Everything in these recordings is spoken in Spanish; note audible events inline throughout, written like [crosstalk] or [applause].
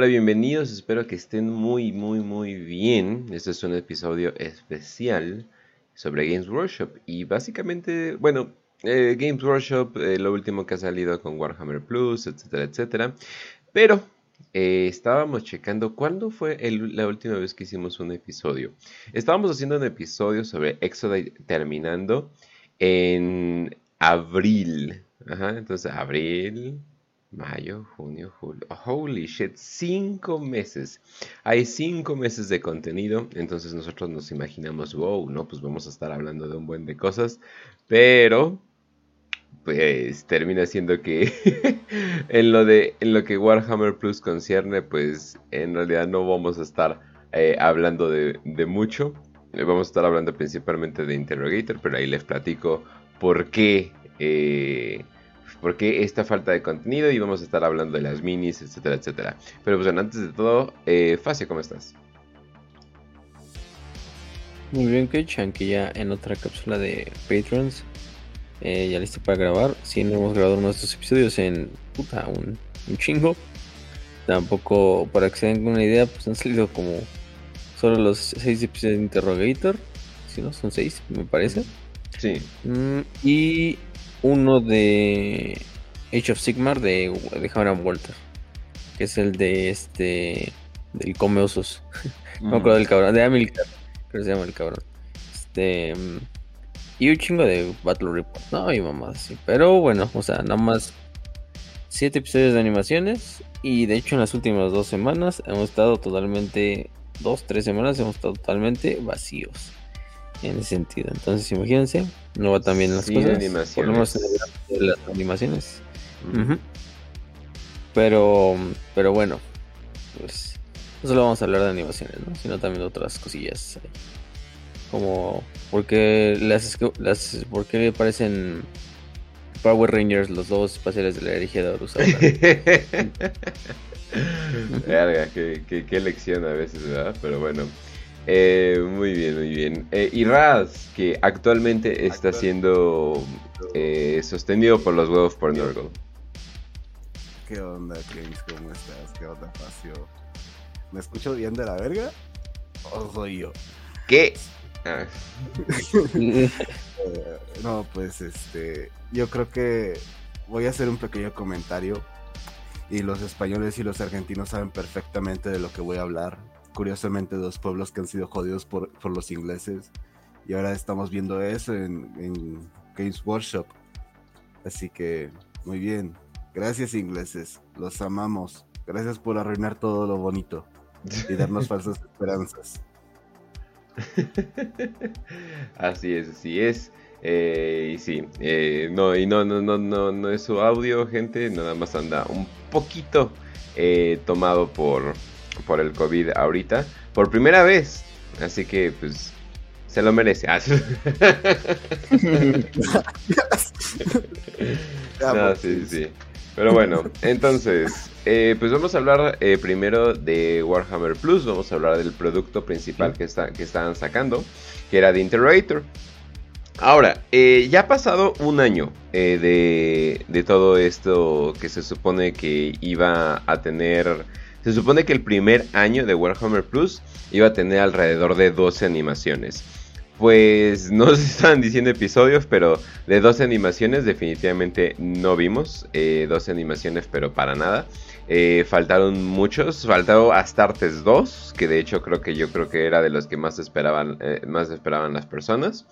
Hola, bienvenidos, espero que estén muy, muy, muy bien. Este es un episodio especial sobre Games Workshop y básicamente, bueno, eh, Games Workshop, eh, lo último que ha salido con Warhammer Plus, etcétera, etcétera. Pero eh, estábamos checando cuándo fue la última vez que hicimos un episodio. Estábamos haciendo un episodio sobre Exodus terminando en abril. Entonces abril, mayo, junio, julio. Holy shit, cinco meses. Hay cinco meses de contenido. Entonces nosotros nos imaginamos, wow, no, pues vamos a estar hablando de un buen de cosas. Pero pues termina siendo que [laughs] en lo de en lo que Warhammer Plus concierne, pues en realidad no vamos a estar eh, hablando de, mucho. Eh, vamos a estar hablando principalmente de Interrogator, pero ahí les platico por qué, eh, por qué esta falta de contenido y vamos a estar hablando de las minis, etcétera, etcétera. Pero pues bueno, antes de todo, eh, Facio, ¿cómo estás? Muy bien, Kitch, aunque ya en otra cápsula de Patrons eh, ya listo para grabar. Si no hemos grabado estos episodios en puta, un, chingo. Tampoco, para que se den una idea, pues han salido como solo los seis episodios de Interrogator. Si no, son seis, me parece. Sí. Mm, y uno de Age of Sigmar de, de Hammer Walter. Que es el de este. Del Come Osos. [laughs] no me acuerdo del cabrón. De Amilcar. Creo que se llama el cabrón. Este. Y un chingo de Battle Report, ¿no? Y mamá, sí. Pero bueno, o sea, nada más siete episodios de animaciones. Y de hecho en las últimas dos semanas hemos estado totalmente, dos, tres semanas hemos estado totalmente vacíos. En ese sentido. Entonces imagínense, no va tan bien las cosas. Animaciones. Por lo menos en las animaciones. Pero, pero bueno, pues no solo vamos a hablar de animaciones, ¿no? Sino también de otras cosillas. Ahí. Como, porque las, las ¿por qué parecen Power Rangers los dos espaciales de la herejía de Horus? [laughs] Verga, qué, qué, lección a veces, ¿verdad? Pero bueno. Eh, muy bien, muy bien. Eh, y Raz, que actualmente está siendo eh, sostenido por los huevos por Nurgle. ¿Qué onda, James? ¿Cómo estás? ¿Qué onda, Facio? ¿Me escucho bien de la verga? ¿O soy yo? ¿Qué? Eh, [laughs] no, pues este, yo creo que voy a hacer un pequeño comentario y los españoles y los argentinos saben perfectamente de lo que voy a hablar. Curiosamente, dos pueblos que han sido jodidos por, los ingleses y ahora estamos viendo eso en, en Games Workshop. Así que, muy bien. Gracias ingleses, los amamos. Gracias por arruinar todo lo bonito y darnos [laughs] falsas esperanzas. [laughs] así es, así es. Eh, y sí, eh, no, y no, no, no, no, no es su audio, gente, nada más anda un poquito eh, tomado por, por el COVID ahorita, por primera vez. Así que, pues, se lo merece. Ah, [laughs] no, sí, sí. Pero bueno, entonces, eh, pues vamos a hablar eh, primero de Warhammer Plus, vamos a hablar del producto principal que, está, que estaban sacando, que era The Interrogator. Ahora, eh, ya ha pasado un año de, de, todo esto que se supone que iba a tener... Se supone que el primer año de Warhammer Plus iba a tener alrededor de 12 animaciones pues no [laughs] se estaban diciendo episodios, pero de 12 animaciones definitivamente no vimos. Eh, 12 animaciones, pero para nada. Eh, faltaron muchos. Faltó Astartes 2, que de hecho creo que yo creo que era de los que más esperaban, eh, más esperaban las personas.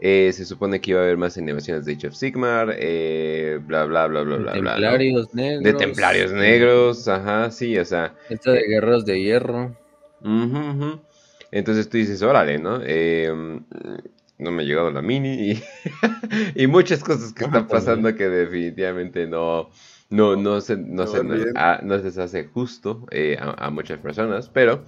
Eh, se supone que iba a haber más animaciones de Age of Sigmar, bla, bla, bla, bla, bla. Templarios negros. De Templarios negros, ajá, sí, o sea. Esta de Guerreros de Hierro. Uh entonces tú dices, órale, ¿no? Em, no me ha llegado la mini y, [laughs] muchas cosas que están pasando que definitivamente no, no, no, se, no, se, no, se hace justo eh, a, muchas personas, pero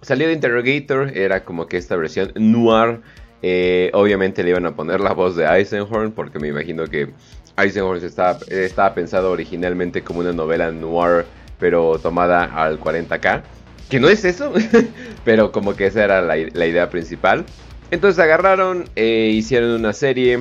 salió de Interrogator, era como que esta versión noir, eh, obviamente le iban a poner la voz de Eisenhorn, porque me imagino que Eisenhorn estaba, estaba pensado originalmente como una novela noir, pero tomada al 40k. Que no es eso, [laughs] pero como que esa era la, idea principal. Entonces agarraron, eh, hicieron una serie.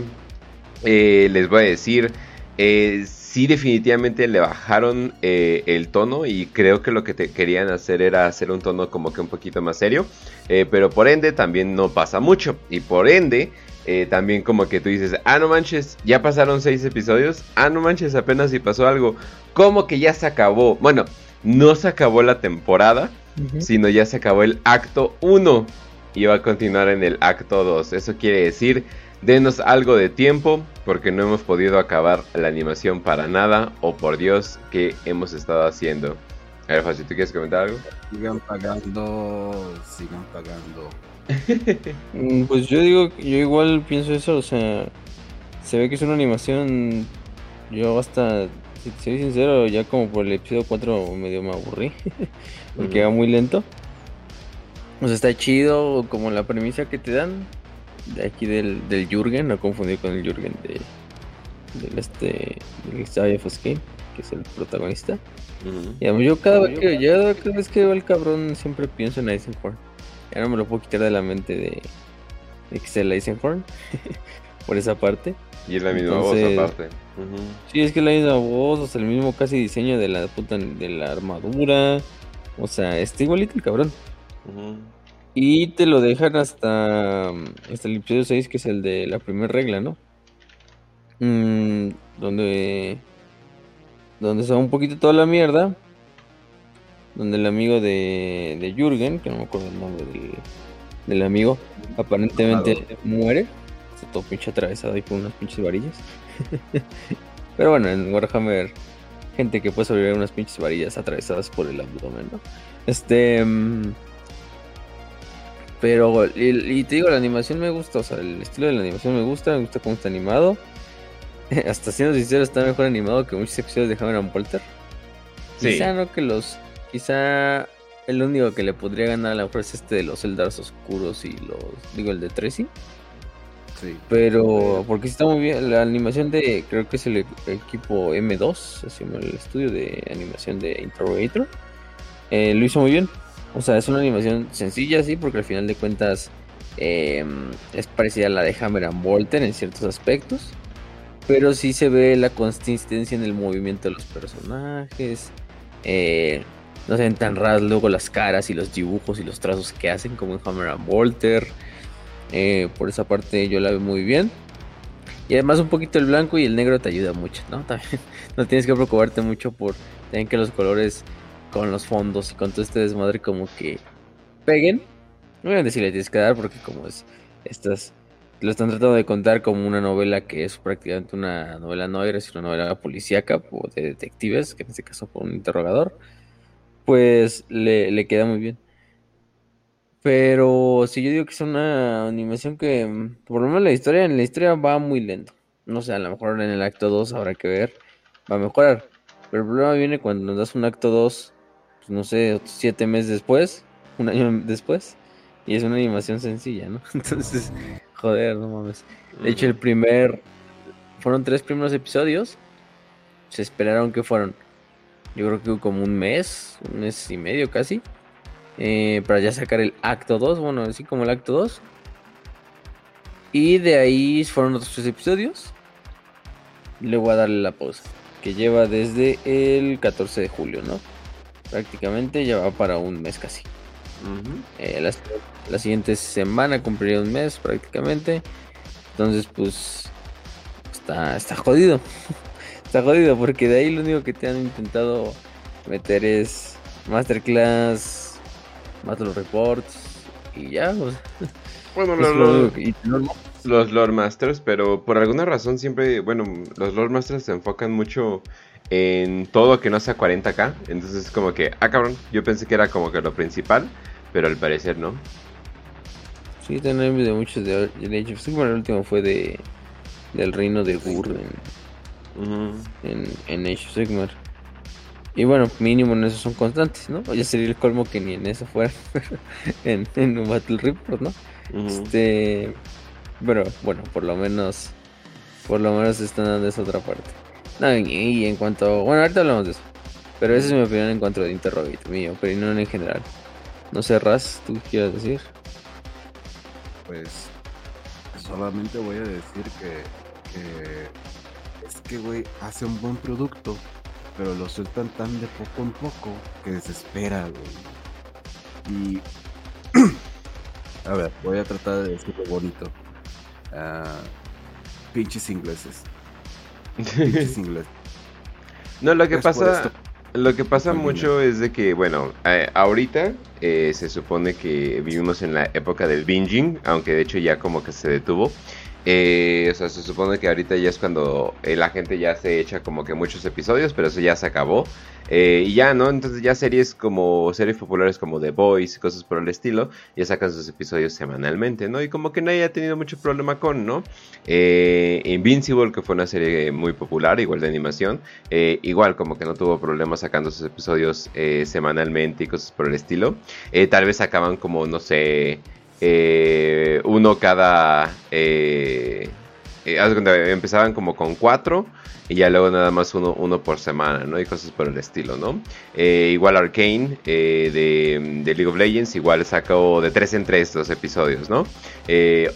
Eh, les voy a decir, eh, sí definitivamente le bajaron eh, el tono y creo que lo que te querían hacer era hacer un tono como que un poquito más serio, eh, pero por ende también no pasa mucho y por ende eh, también como que tú dices, ah no manches, ya pasaron seis episodios, ah no manches, apenas si pasó algo, como que ya se acabó, bueno, no se acabó la temporada, sino ya se acabó el acto 1 y va a continuar en el acto 2, eso quiere decir Denos algo de tiempo porque no hemos podido acabar la animación para nada o por Dios que hemos estado haciendo. A ver, José, ¿tú quieres comentar algo? Sigan pagando, sigan pagando. [laughs] Mm, pues yo digo, yo igual pienso eso, o sea, se ve que es una animación, yo hasta, si soy sincero, ya como por el episodio 4 medio me aburrí, [laughs] porque va muy lento. O sea, está chido como la premisa que te dan, de aquí del, del Jürgen, no confundir con el Jürgen de del este del Sky que es el protagonista. Y yo cada vez que yo cada vez que veo el cabrón siempre pienso en Eisenhorn. Ya no me lo puedo quitar de la mente de, de que es el Eisenhorn [laughs] por esa parte. Y es la misma voz aparte. Sí, es que es la misma voz, o sea, el mismo casi diseño de la puta de la armadura. O sea, está igualito el cabrón. Y te lo dejan hasta, hasta el episodio 6, que es el de la primera regla, ¿no? Mm, donde, donde se va un poquito toda la mierda. Donde el amigo de, de Jürgen, que no me acuerdo el nombre del, amigo, aparentemente muere. Está todo pinche atravesado ahí con unas pinches varillas. [laughs] Pero bueno, en Warhammer, gente que puede sobrevivir unas pinches varillas atravesadas por el abdomen, ¿no? Este. Mm, pero, y, te digo, la animación me gusta, o sea, el estilo de la animación me gusta, me gusta cómo está animado. [laughs] Hasta siendo sincero, está mejor animado que muchos episodios de Hammer and Polter. Quizá no que los. Quizá el único que le podría ganar a la mejor es este de los Eldars oscuros y los. Digo, el de Tracy. Sí. Pero, porque está muy bien. La animación de. Creo que es el equipo M2, así el estudio de animación de Interrogator. Eh, lo hizo muy bien. O sea, es una animación sencilla, sí, porque al final de cuentas em, es parecida a la de Hammer and Bolter en ciertos aspectos. Pero sí se ve la consistencia en el movimiento de los personajes. Eh, no se ven tan raras luego las caras y los dibujos y los trazos que hacen como en Hammer and Bolter. Eh, por esa parte yo la veo muy bien. Y además un poquito el blanco y el negro te ayuda mucho, ¿no? [laughs] También no tienes que preocuparte mucho por tener que los colores con los fondos y con todo este desmadre como que peguen. No voy a decirle tienes que dar porque como es estas lo están tratando de contar como una novela que es prácticamente una novela no es una novela policíaca o de detectives, que en este caso fue un interrogador, pues le, le queda muy bien. Pero si yo digo que es una animación que, por lo menos la historia, en la historia va muy lento. No sé, a lo mejor en el acto 2 habrá que ver, va a mejorar. Pero el problema viene cuando nos das un acto 2 pues, no sé, siete meses después, un año después, y es una animación sencilla, ¿no? [laughs] Entonces, joder, no mames. De hecho, el primer, fueron tres primeros episodios, se esperaron que fueron, yo creo que como un mes, un mes y medio casi, eh, para ya sacar el acto 2, bueno, así como el acto 2. Y de ahí fueron otros tres episodios. Le voy a darle la pausa. Que lleva desde el 14 de julio, ¿no? Prácticamente ya va para un mes casi. Eh, la, siguiente semana cumpliría un mes prácticamente. Entonces, pues está, está jodido. [laughs] está jodido porque de ahí lo único que te han intentado meter es masterclass, los reports y ya. [laughs] bueno, los, los lore masters, pero por alguna razón siempre, bueno, los lore masters se enfocan mucho en todo que no sea 40k. Entonces es como que, ah cabrón, yo pensé que era como que lo principal, pero al parecer no. Sí, también de muchos de, Age of Sigmar. El último fue de del reino de Gur en, en, Age of Sigmar. Y bueno, mínimo en eso son constantes, ¿no? Ya sería el colmo que ni en eso fuera [laughs] en, en un Battle Report, ¿no? Este. Pero bueno, por lo menos. Por lo menos están dando esa otra parte. No, y, en cuanto. Bueno, ahorita hablamos de eso. Pero esa es mi opinión en cuanto a Interrogate, mi opinión en general. No sé, Raz, ¿tú quieres decir? Pues solamente voy a decir que, es que, güey, hace un buen producto, pero lo sueltan tan de poco en poco que desespera, güey. Y. [clears throat] a ver, voy a tratar de decirlo bonito. Uh, pinches ingleses. [laughs] No, lo que pasa. Lo que pasa mucho es de que, bueno, eh, ahorita eh, se supone que vivimos en la época del binging, aunque de hecho ya como que se detuvo. Eh, o sea, se supone que ahorita ya es cuando eh, la gente ya se echa como que muchos episodios, pero eso ya se acabó. Eh, y ya, ¿no? Entonces ya series como series populares como The Boys y cosas por el estilo, ya sacan sus episodios semanalmente, ¿no? Y como que nadie ha tenido mucho problema con, ¿no? Invincible, que fue una serie muy popular, igual de animación, igual como que no tuvo problemas sacando sus episodios semanalmente y cosas por el estilo. tal vez acaban como, no sé... Eh, uno cada... Eh, eh, empezaban como con cuatro y ya luego nada más uno, uno por semana, ¿no? Y cosas por el estilo, ¿no? igual Arcane de, League of Legends, igual sacó de tres en tres los episodios, ¿no?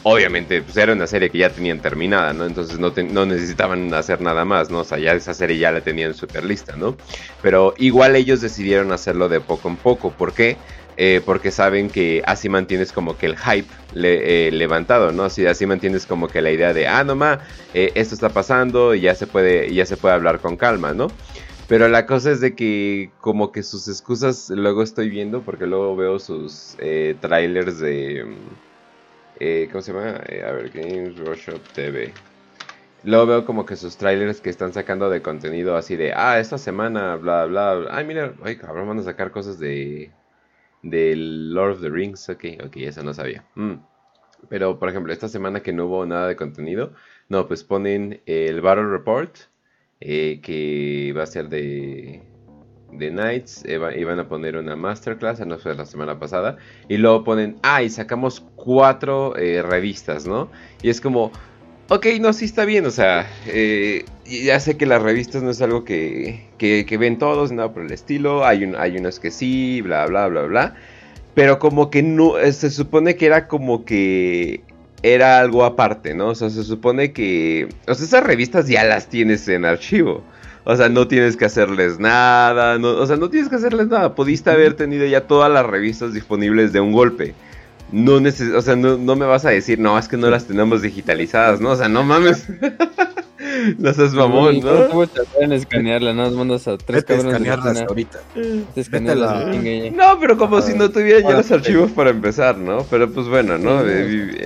obviamente, pues era una serie que ya tenían terminada, ¿no? Entonces no, no, necesitaban hacer nada más, ¿no? O sea, ya esa serie ya la tenían súper lista, ¿no? Pero igual ellos decidieron hacerlo de poco en poco. ¿Por qué? Eh, porque saben que así mantienes como que el hype eh, levantado, ¿no? Así, así mantienes como que la idea de, ah, no ma, eh, esto está pasando y ya se, puede, ya se puede hablar con calma, ¿no? Pero la cosa es de que como que sus excusas luego estoy viendo, porque luego veo sus trailers de... ¿Cómo se llama? a ver, Games Workshop TV. Luego veo como que sus trailers que están sacando de contenido así de, ah, esta semana, bla, bla, bla. Ay, mira, ay, cabrón, van a sacar cosas de del Lord of the Rings. Ok, ok, eso no sabía. Mm. Pero, por ejemplo, esta semana que no hubo nada de contenido, no, pues ponen el Battle Report, eh, que va a ser de, de Knights, iban a poner una masterclass, no fue la semana pasada, y luego ponen, ah, sacamos cuatro eh, revistas, ¿no? Y es como, Ok, no, sí está bien, o sea, eh, ya sé que las revistas no es algo que, que, ven todos, nada por el estilo, hay, un, hay unos que sí, bla, bla, bla, bla, pero como que no, eh, se supone que era como que era algo aparte, ¿no? O sea, se supone que, o sea, esas revistas ya las tienes en archivo. O sea, no tienes que hacerles nada, no, o sea, no tienes que hacerles nada. Pudiste haber tenido ya todas las revistas disponibles de un golpe no neces o sea, no, no, me vas a decir, no, es que no las tenemos digitalizadas, ¿no? O sea, no mames. [laughs] no seas mamón, ¿no? ¿Cómo te pueden escanearla? No, mandas a tres Vete escanearlas ahorita. No, pero como si no tuvieran ya los archivos para empezar, ¿no? Pero pues bueno, ¿no?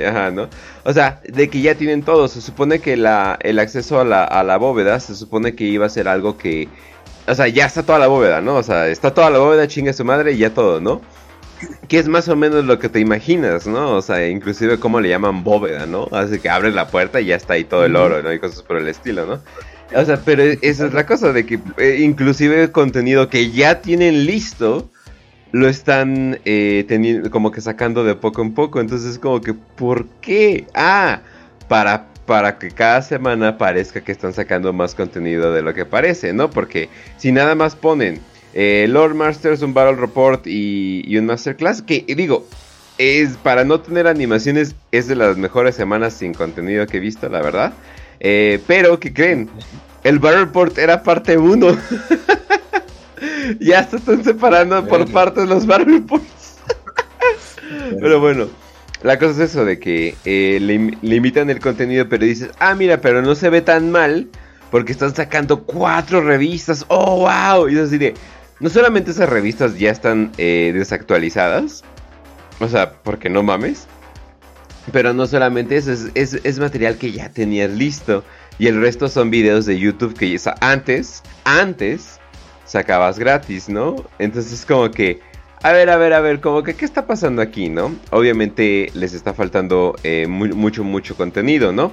Ajá, ¿no? O sea, de que ya tienen todo. Se supone que la, el acceso a la, a la bóveda, se supone que iba a ser algo que... O sea, ya está toda la bóveda, ¿no? O sea, está toda la bóveda, chinga su madre y ya todo, ¿no? Que es más o menos lo que te imaginas, ¿no? O sea, inclusive como le llaman bóveda, ¿no? Así que abres la puerta y ya está ahí todo el oro, ¿no? Y cosas por el estilo, ¿no? O sea, pero e, esa es la cosa de que eh, inclusive el contenido que ya tienen listo lo están eh, teniendo como que sacando de poco en poco. Entonces es como que, ¿por qué? Ah, para para que cada semana parezca que están sacando más contenido de lo que parece, ¿no? Porque si nada más ponen eh, Lord Masters, un Battle Report y, un Masterclass. Que digo, es para no tener animaciones, es de las mejores semanas sin contenido que he visto, la verdad. Eh, pero, ¿qué creen? El Battle Report era parte 1. [laughs] ya se están separando por partes los Battle Reports. pero bueno. La cosa es eso de que eh, limitan el contenido, pero dices, ah, mira, pero no se ve tan mal porque están sacando cuatro revistas. ¡Oh, wow! Y es así de, no solamente esas revistas ya están eh, desactualizadas, o sea, porque no mames, pero no solamente eso, es, material que ya tenías listo. Y el resto son videos de YouTube que ya, antes, antes sacabas gratis, ¿no? Entonces es como que, a ver, a ver, a ver, como que, ¿qué está pasando aquí, no? Obviamente les está faltando eh, mucho, mucho contenido, ¿no?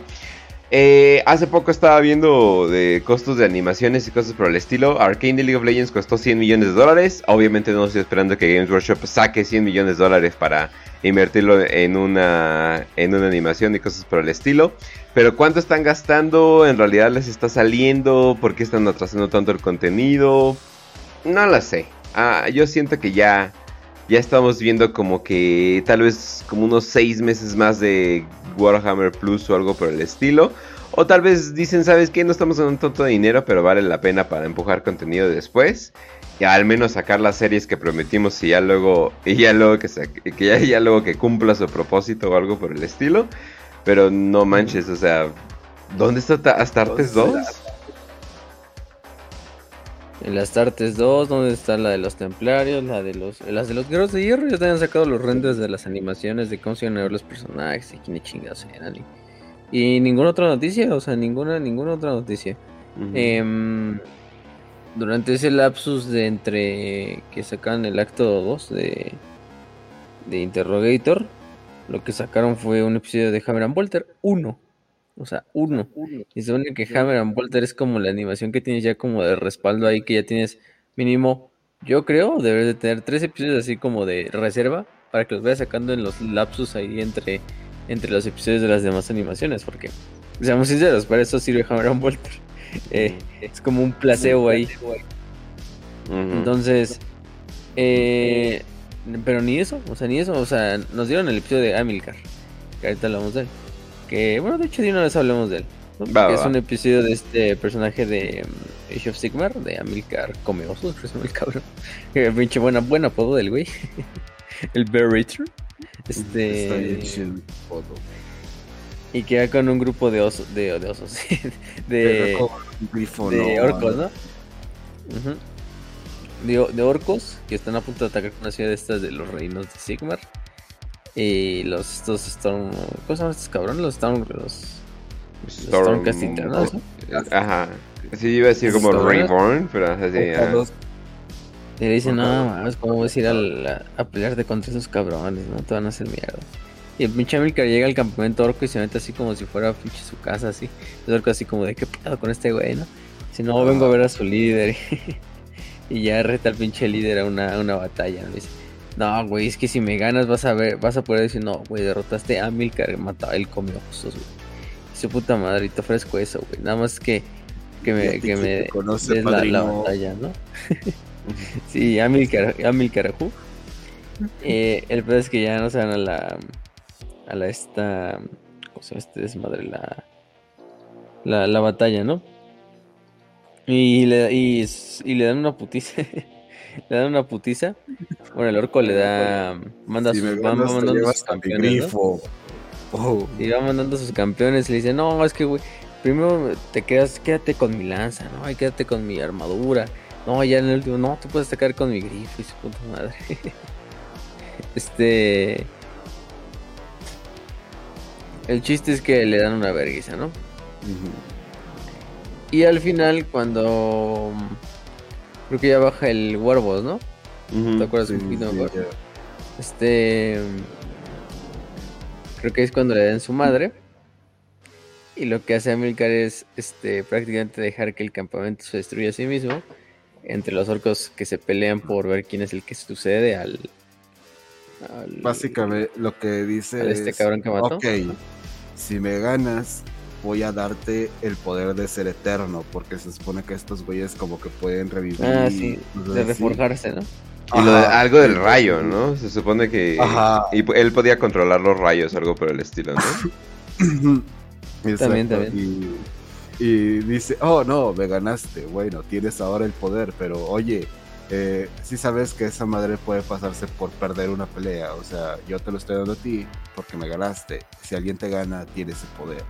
Eh, hace poco estaba viendo de costos de animaciones y cosas por el estilo. Arcane de League of Legends costó 100 millones de dólares. Obviamente no estoy esperando que Games Workshop saque 100 millones de dólares para invertirlo en una, en una animación y cosas por el estilo. Pero cuánto están gastando, en realidad les está saliendo, por qué están atrasando tanto el contenido. No lo sé. Ah, yo siento que ya ya estamos viendo como que tal vez como unos seis meses más de Warhammer Plus o algo por el estilo. O tal vez dicen, ¿sabes qué? No estamos en un tonto de dinero, pero vale la pena para empujar contenido después. Y al menos sacar las series que prometimos y ya luego, y ya luego que, que ya, ya luego que cumpla su propósito o algo por el estilo. Pero no manches, o sea, ¿dónde está Astartes 2? En las Astartes 2, ¿dónde está la de los Templarios? La de los, las de los Guerreros de Hierro, ya te han sacado los renders de las animaciones de cómo se iban a ver los personajes y quién chingados eran. Y, ninguna otra noticia, o sea, ninguna, ninguna otra noticia. Em, durante ese lapsus de entre que sacan el acto 2 de, de Interrogator, lo que sacaron fue un episodio de Hammer and Bolter 1. O sea, uno. Y se supone que Hammer and Bolter es como la animación que tienes ya como de respaldo ahí, que ya tienes mínimo, yo creo, debes de tener tres episodios así como de reserva para que los vayas sacando en los lapsus ahí entre, entre los episodios de las demás animaciones, porque, seamos sinceros, para eso sirve Hammer and Bolter. [laughs] Eh, es como un placebo ahí. Entonces, eh, pero ni eso, o sea, ni eso, o sea, nos dieron el episodio de Amilcar, que ahorita lo vamos a ver que, bueno, de hecho de una vez hablemos de él. que es un episodio de este personaje de um, Age of Sigmar, de Amilcar Comeoso, [laughs] el cabrón. [laughs] Que pinche buena, buena apodo del güey. [laughs] el Berrator. Este. Y queda con un grupo de osos, de, de osos, de, de, orcos, ¿no? de, de, orcos que están a punto de atacar con una ciudad de estas de los reinos de Sigmar. Y los estos Storm. ¿Cómo llaman estos cabrones? Los Storm. Los. Storm, ¿no? Ajá. Sí, iba a decir como Reborn, pero así. Y le dicen, no, mames, ¿cómo vas a ir a, a, pelearte contra esos cabrones? No te van a hacer mierda. Y el pinche Amilcar llega al campamento orco y se mete así como si fuera pinche su casa, así. Es orco así como de, ¿qué pedo con este güey, no? Si no, vengo a ver a su líder. [laughs] y ya reta al pinche líder a una, a una batalla, ¿no? Dice, no, güey, es que si me ganas vas a ver, vas a poder decir, no, güey, derrotaste a Milcar, mataba, él comió osos, güey. Su puta madre, te ofrezco eso, güey. Nada más que, que me, que me des la, batalla, ¿no? [laughs] sí, Amilcar, Amilcar eh, el peor es que ya no se van a la, a la esta, ¿cómo se llama este desmadre? La, la, la batalla, ¿no? Y le, y, y le dan una putiza. [laughs] le dan una putiza. Bueno, el orco le da. Manda sus, va, mandando sus campeones. Oh. Y va mandando sus campeones. Y le dice: No, es que, güey, primero te quedas, quédate con mi lanza, ¿no? Y quédate con mi armadura. No, ya en el último, no, tú puedes sacar con mi grifo y su puta madre. [laughs] este. El chiste es que le dan una vergüenza, ¿no? Y al final, cuando Creo que ya baja el Warboss, ¿no? ¿Te acuerdas un poquito mejor? Este. Creo que es cuando le dan su madre. Y lo que hace Amilcar es este, prácticamente dejar que el campamento se destruya a sí mismo. Entre los orcos que se pelean por ver quién es el que sucede al. Básicamente lo que dice. este cabrón que mató. Ok, si me ganas, voy a darte el poder de ser eterno, porque se supone que estos güeyes como que pueden revivir. Ah, sí, de reforjarse, ¿no? Y lo de, algo del rayo, ¿no? Se supone que y él podía controlar los rayos, algo por el estilo, ¿no? [laughs] también, también. Y, dice, oh no, me ganaste, bueno, tienes ahora el poder, pero oye, eh, si sabes que esa madre puede pasarse por perder una pelea, o sea, yo te lo estoy dando a ti porque me ganaste, si alguien te gana, tienes el poder.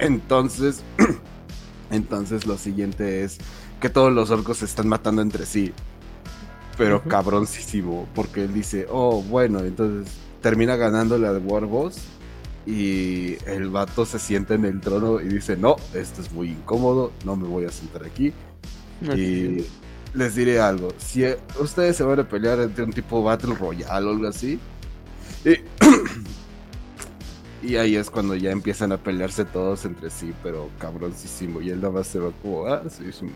Entonces, [clears throat] entonces lo siguiente es que todos los orcos se están matando entre sí. Pero cabroncísimo, porque él dice, oh, bueno, entonces termina ganando la de Warboss y el vato se sienta en el trono y dice, no, esto es muy incómodo, no me voy a sentar aquí. y les diré algo, si ustedes se van a pelear entre un tipo Battle Royale o algo así, y [clears throat] Y ahí es cuando ya empiezan a pelearse todos entre sí, pero cabroncísimo. Y él nada más se va como, ah, sí, un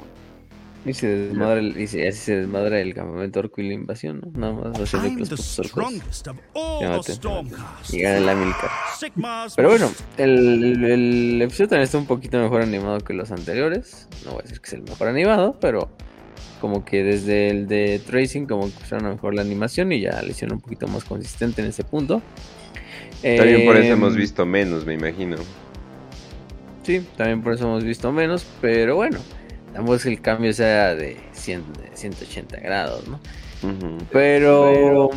y se desmadra el, y así se desmadra el campamento orco y la invasión, ¿no? Nada más va a ser de los putos orcos. Y gana la Milcar. Pero bueno, el, el, episodio también está un poquito mejor animado que los anteriores. No voy a decir que es el mejor animado, pero como que desde el de Tracing como que usaron mejor la animación y ya le hicieron un poquito más consistente en ese punto. También por eso Em, hemos visto menos, me imagino. Sí, también por eso hemos visto menos, pero bueno, tampoco es que el cambio sea de, 100, de 180 grados, ¿no? Ujú. Pero...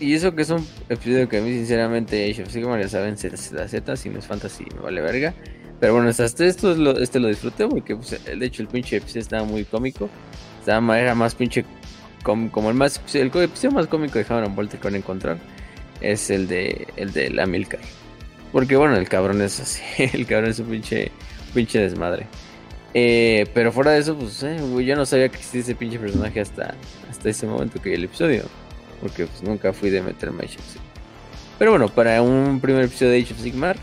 Y eso que es un episodio que a mí sinceramente Age of Sigmar ya saben Z Z Z, si no es fantasy me vale verga. Pero bueno, hasta esto es lo, este lo disfruté porque pues, de hecho el pinche episodio estaba muy cómico. Estaba más, era más pinche com- como el más el episodio más cómico de Hammer and Bolter que van a encontrar es el de el de la Milcar. Porque bueno, el cabrón es así, [laughs] el cabrón es un pinche pinche desmadre. Eh, pero fuera de eso, pues eh, yo no sabía que existía ese pinche personaje hasta, hasta ese momento que vi el episodio. Porque pues nunca fui de meterme a Age. Pero bueno, para un primer episodio de Age of Sigmar,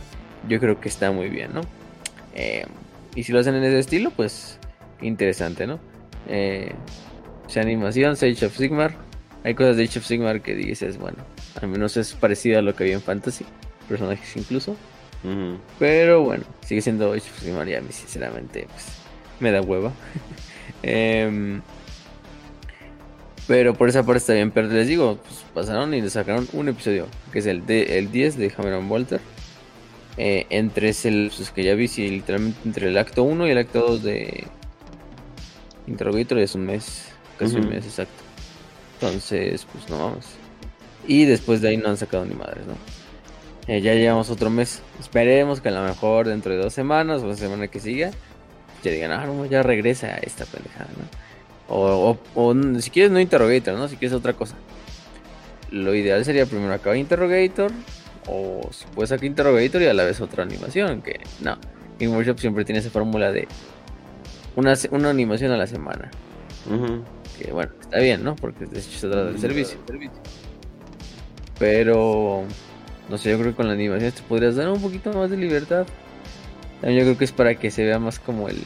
yo creo que está muy bien, ¿no? Eh, y si lo hacen en ese estilo, pues interesante, ¿no? Eh, animación, Age of Sigmar. Hay cosas de Age of Sigmar que dices, bueno, al menos es parecido a lo que había en Fantasy, personajes incluso. Pero bueno, sigue siendo Age of sinceramente pues, me da hueva. [laughs] Em, pero por esa parte está bien. Pero les digo, pues, pasaron y le sacaron un episodio, que es el, de, el 10 de Hammer and Walter. Eh, entre ese lapsus que ya vi, sí, literalmente entre el acto 1 y el acto 2 de Interrogator es un mes, casi un mes exacto. Entonces, pues no vamos. Y después de ahí no han sacado ni madres, ¿no? Eh, ya llevamos otro mes. Esperemos que a lo mejor dentro de dos semanas o la semana que siga ya digan, ah, no, ya regresa a esta pendejada, ¿no? O, o- si quieres no Interrogator, ¿no? Si quieres otra cosa. Lo ideal sería primero acabar Interrogator o si puedes sacar Interrogator y a la vez otra animación, que no. Game Workshop siempre tiene esa fórmula de una, una animación a la semana. Que bueno, está bien, ¿no? Porque de hecho se trata del servicio. Pero, no sé, yo creo que con la animación te podrías dar un poquito más de libertad. También yo creo que es para que se vea más como el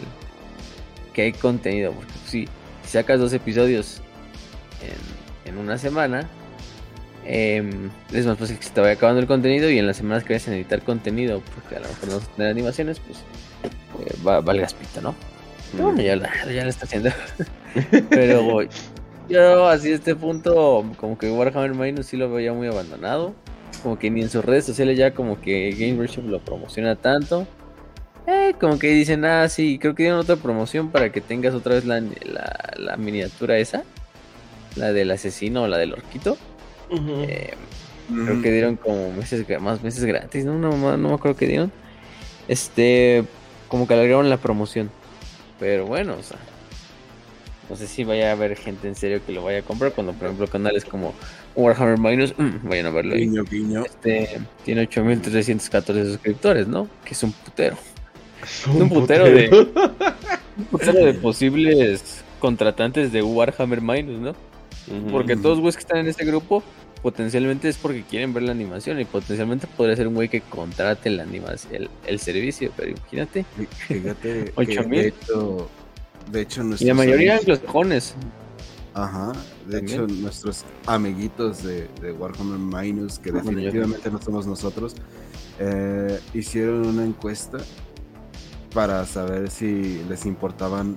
que hay contenido. Porque sí, si sacas dos episodios en, en una semana, em, es más fácil que se te vaya acabando el contenido y en las semanas que vayas a necesitar contenido, porque a lo mejor no vas a tener animaciones, pues eh, va, valgas pito, ¿no? Pero bueno, ya, la- ya lo está haciendo. [laughs] Pero yo así a este punto, como que Warhammer Minus sí lo veo ya muy abandonado. Como que ni en sus redes sociales ya como que Game Workshop lo promociona tanto. Eh, como que dicen, ah, sí, creo que dieron otra promoción para que tengas otra vez la, la, la miniatura esa. La del asesino o la del orquito. Eh, Creo que dieron como meses más meses gratis, ¿no? No, ma- no me acuerdo que dieron. Este, como que alargaron la promoción. Pero bueno, o sea, no sé si vaya a haber gente en serio que lo vaya a comprar cuando, por ejemplo, canales como Warhammer Minus, mm, vayan a verlo ahí. Guiño, guiño. Este, tiene 8314 suscriptores, ¿no? Que es un putero. un putero de- [laughs] Un putero de posibles contratantes de Warhammer Minus, ¿no? Porque todos los güeyes que están en este grupo potencialmente es porque quieren ver la animación y potencialmente podría ser un güey que contrate la animación, el, el servicio, pero imagínate. Fíjate, Ocho que mil. De hecho, Y la nuestros mayoría amigos- anglosajones. Ajá, de También. hecho nuestros amiguitos de, de Warhammer Minus, que yo- definitivamente no somos nosotros, eh, hicieron una encuesta para saber si les importaban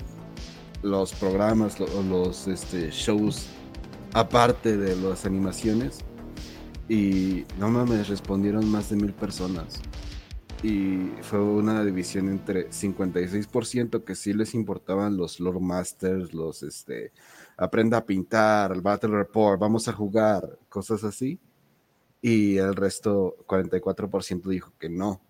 los programas o los este, shows aparte de las animaciones y no mames, respondieron más de mil personas. Y fue una división entre 56% que sí les importaban los lore masters, los este aprenda a pintar, el battle report, vamos a jugar, cosas así. Y el resto, 44% dijo que no.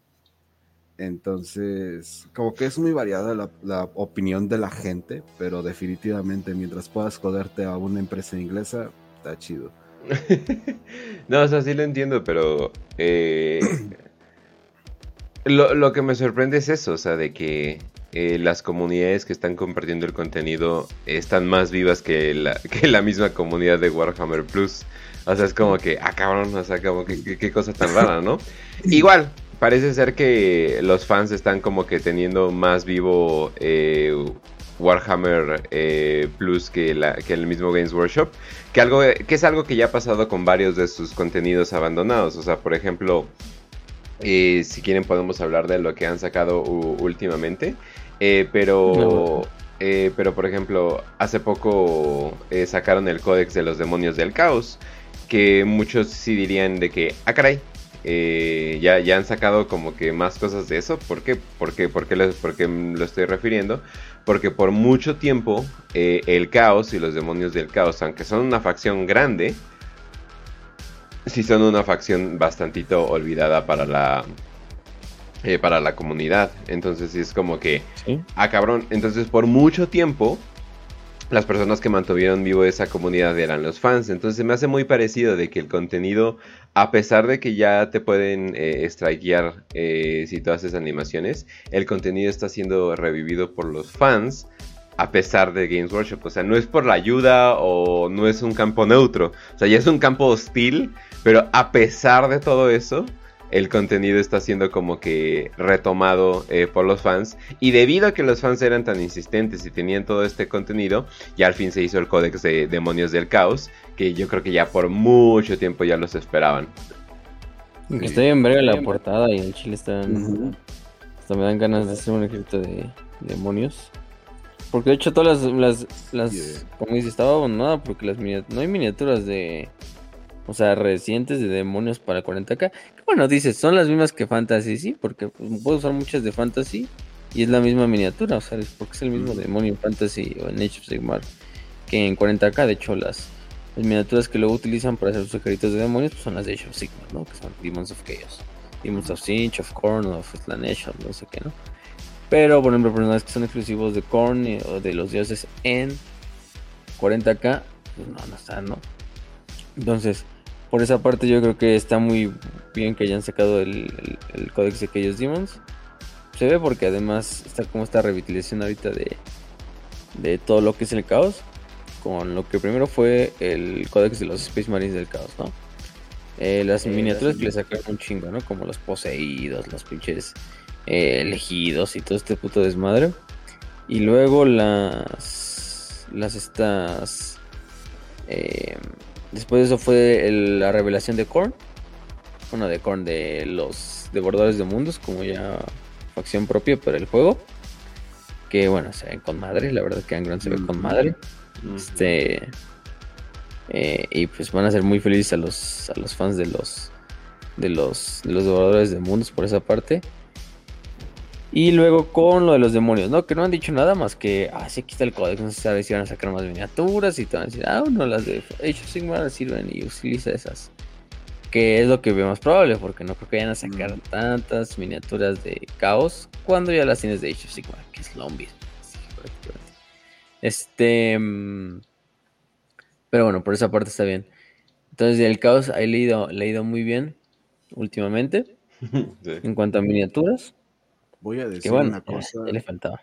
Entonces, como que es muy variada la, la opinión de la gente, pero definitivamente mientras puedas joderte a una empresa inglesa, está chido. [laughs] no, o sea, sí lo entiendo, pero eh, lo, lo que me sorprende es eso, o sea, de que eh, las comunidades que están compartiendo el contenido están más vivas que la, [laughs] que la misma comunidad de Warhammer Plus. O sea, es como que, ah, cabrón, o sea, como que qué cosa tan rara, ¿no? [laughs] Igual, parece ser que los fans están como que teniendo más vivo eh, Warhammer eh, Plus que, la, que el mismo Games Workshop, que, algo, que es algo que ya ha pasado con varios de sus contenidos abandonados. O sea, por ejemplo, eh, si quieren podemos hablar de lo que han sacado últimamente, Eh, pero... No. eh, pero por ejemplo, hace poco eh, sacaron el Códex de los Demonios del Caos, que muchos sí dirían de que, ah caray, ya, ya han sacado como que más cosas de eso. ¿Por qué? ¿Por qué, por qué, lo, lo estoy refiriendo? Porque por mucho tiempo el caos y los demonios del caos, aunque son una facción grande, sí son una facción bastantito olvidada para la, eh, para la comunidad. Entonces es como que, ah cabrón, entonces por mucho tiempo las personas que mantuvieron vivo esa comunidad eran los fans. Entonces me hace muy parecido de que el contenido, a pesar de que ya te pueden eh, strikear eh, si tú haces animaciones, el contenido está siendo revivido por los fans. A pesar de Games Workshop, o sea, no es por la ayuda o no es un campo neutro, o sea, ya es un campo hostil, pero a pesar de todo eso, el contenido está siendo como que retomado eh, por los fans. Y debido a que los fans eran tan insistentes y tenían todo este contenido, ya al fin se hizo el códex de Demonios del Caos, que yo creo que ya por mucho tiempo ya los esperaban. Está bien breve la portada y el chile está... Hasta me dan ganas de hacer un ejército de demonios. Porque de hecho todas las, las, como dice, estaba abandonada porque las no hay miniaturas de o sea, recientes de demonios para 40k. Bueno, dices, son las mismas que Fantasy, sí, porque puedo usar muchas de Fantasy y es la misma miniatura, o sea, es porque es el mismo demonio en Fantasy o en Age of Sigmar que en 40k. De hecho, las, miniaturas que luego utilizan para hacer sus ejércitos de demonios pues son las de Age of Sigmar, ¿no? Que son Demons of Chaos, Demons of Sinch, of Korn, of Slanesh, no sé qué, ¿no? Pero, por ejemplo, personajes que son exclusivos de Korn o de los dioses en 40k, pues no, no están, ¿no? Entonces, por esa parte yo creo que está muy bien que hayan sacado el, el, códex de aquellos demons. Se ve porque además está como esta revitalización ahorita de, de todo lo que es el caos. Con lo que primero fue el códex de los Space Marines del caos, ¿no? Eh, las miniaturas que le sacaron un chingo, ¿no? Como los poseídos, los pinches eh, elegidos y todo este puto desmadre. Y luego las. Las estas. Después de eso fue la revelación de Korn. Bueno, de Korn de los Devoradores de Mundos, como ya facción propia para el juego. Que bueno, se ven con madre, la verdad que Angron se ve con madre. Este. Eh, y pues van a ser muy felices a los, a los fans de los, de los, de los Devoradores de Mundos por esa parte. Y luego con lo de los demonios, ¿no? Que no han dicho nada más que, ah, sí, aquí está el códex, no se sabe si van a sacar más miniaturas y te van a decir, ah, no, las de Age of Sigmar sirven y utiliza esas. Que es lo que veo más probable, porque no creo que vayan a sacar mm. tantas miniaturas de caos cuando ya las tienes de Age of Sigmar, que es lo mismo. Este. Mm, pero bueno, por esa parte está bien. Entonces, el caos he leído, leído muy bien últimamente. [laughs] En cuanto a miniaturas. Voy a decir una cosa. le faltaba.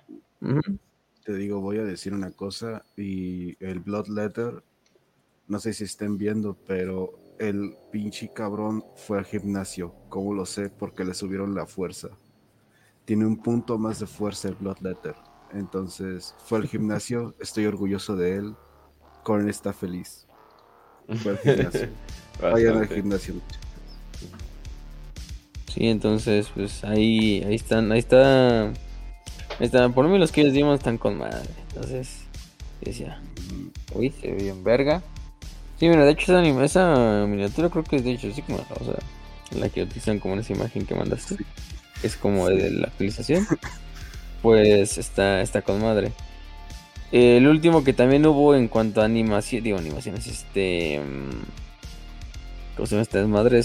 Te digo, voy a decir una cosa. Y el Bloodletter, no sé si estén viendo, pero el pinche cabrón fue al gimnasio. ¿Cómo lo sé? Porque le subieron la fuerza. Tiene un punto más de fuerza el Bloodletter. Entonces, fue al gimnasio. [laughs] Estoy orgulloso de él. Corin está feliz. Fue al [laughs] gimnasio. Vayan al gimnasio. Sí, entonces, pues ahí, ahí están, ahí está. Ahí están, por mí los que ellos dimos están con madre. Entonces, decía, uy, se ve bien verga. Sí, mira, de hecho esa, esa miniatura creo que es de hecho como, o sea, la que utilizan como en esa imagen que mandaste. Es como de la actualización. Pues está, está con madre. El último que también hubo en cuanto a animación, digo animaciones, este... Mm, ¿Cómo se llama esta desmadre?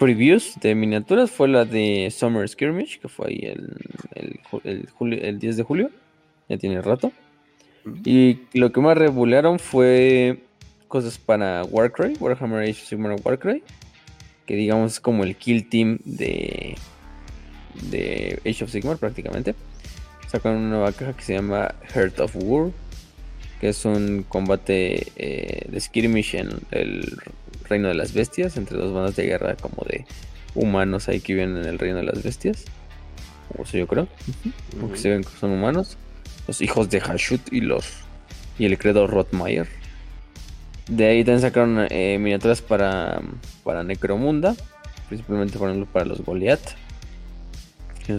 Previews de miniaturas fue la de Summer Skirmish, que fue ahí el, el, 10 de julio. Ya tiene rato. Y lo que más revularon fue cosas para Warcry, Warhammer Age of Sigmar Warcry. Que digamos es como el kill team de, de Age of Sigmar prácticamente. Sacaron una nueva caja que se llama Heart of War. Que es un combate eh, de skirmish en el reino de las bestias, entre dos bandas de guerra como de humanos ahí que viven en el reino de las bestias. O sea, yo creo. Porque se ven que son humanos. Los hijos de Hashut y los. Y el credo Rottmeier. De ahí también sacaron eh, miniaturas para, para Necromunda. Principalmente por ejemplo para los Goliath.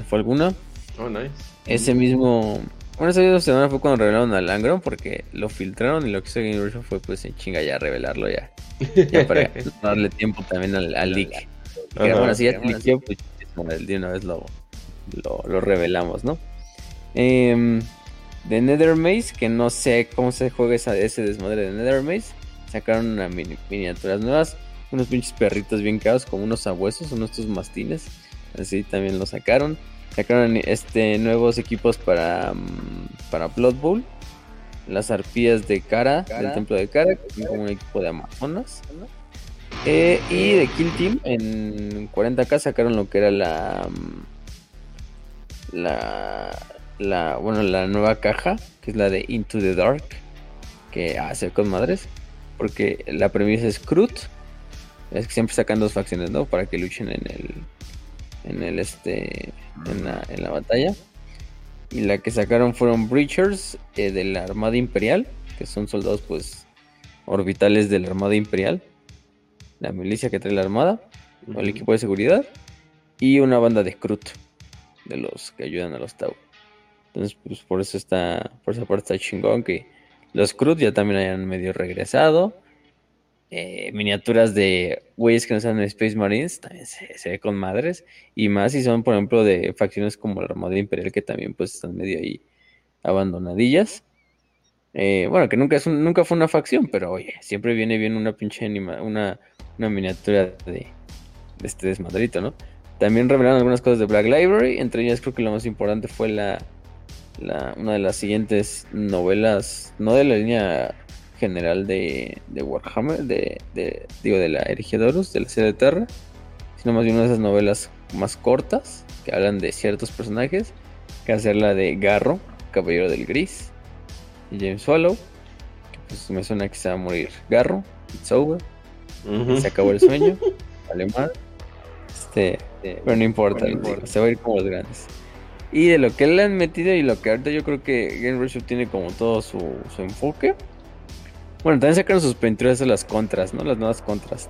¿Fue alguna? Oh, nice. Ese mismo bueno, esa semana fue cuando revelaron al Angron porque lo filtraron y lo que hizo Game Workshop fue pues en chinga ya revelarlo ya. Ya [laughs] para darle tiempo también al, leak. Que, bueno, si ya te liqueó, pues de una vez lo, lo, revelamos, ¿no? Eh, de Nether Maze, que no sé cómo se juega esa, ese desmadre de Nether Maze, sacaron unas miniaturas nuevas, unos pinches perritos bien caros, como unos abuesos, unos estos mastines, así también lo sacaron. Sacaron este nuevos equipos para, mm, para Blood Bowl, las arpías de cara, del templo de cara, que como un equipo de Amazonas. Eh, y de Kill Team en 40k sacaron lo que era la mm, la la bueno la nueva caja que es la de Into the Dark que hace con madres porque la premisa es Crut es que siempre sacan dos facciones no para que luchen en el en el este en la, en la batalla y la que sacaron fueron Breachers eh, de la Armada Imperial que son soldados pues orbitales de la Armada Imperial la milicia que trae la armada, o el equipo de seguridad, y una banda de Scrut, de los que ayudan a los Tau. Entonces, pues por eso está, por esa parte está chingón que los Scrut ya también hayan medio regresado. Eh, miniaturas de güeyes que no en Space Marines también se, ve con madres. Y más si son, por ejemplo, de facciones como la Armada Imperial que también pues están medio ahí abandonadillas. Eh, bueno, que nunca, es nunca fue una facción, pero oye, siempre viene bien una pinche anima, una una miniatura de, este desmadrito, ¿no? También revelaron algunas cosas de Black Library, entre ellas creo que lo más importante fue la, una de las siguientes novelas, no de la línea general de, Warhammer, de, digo, de la Herejía de de la serie de Terra, sino más bien una de esas novelas más cortas que hablan de ciertos personajes, que hacer la de Garro, Caballero del Gris, y James Swallow, que pues me suena que se va a morir Garro, It's over. Se acabó el sueño, [laughs] vale mal. Este, pero no importa, se va a ir como los grandes. Y de lo que le han metido y lo que ahorita yo creo que Game Workshop tiene como todo su, enfoque. Bueno, también sacaron sus pinturas las contras, ¿no? Las nuevas contras.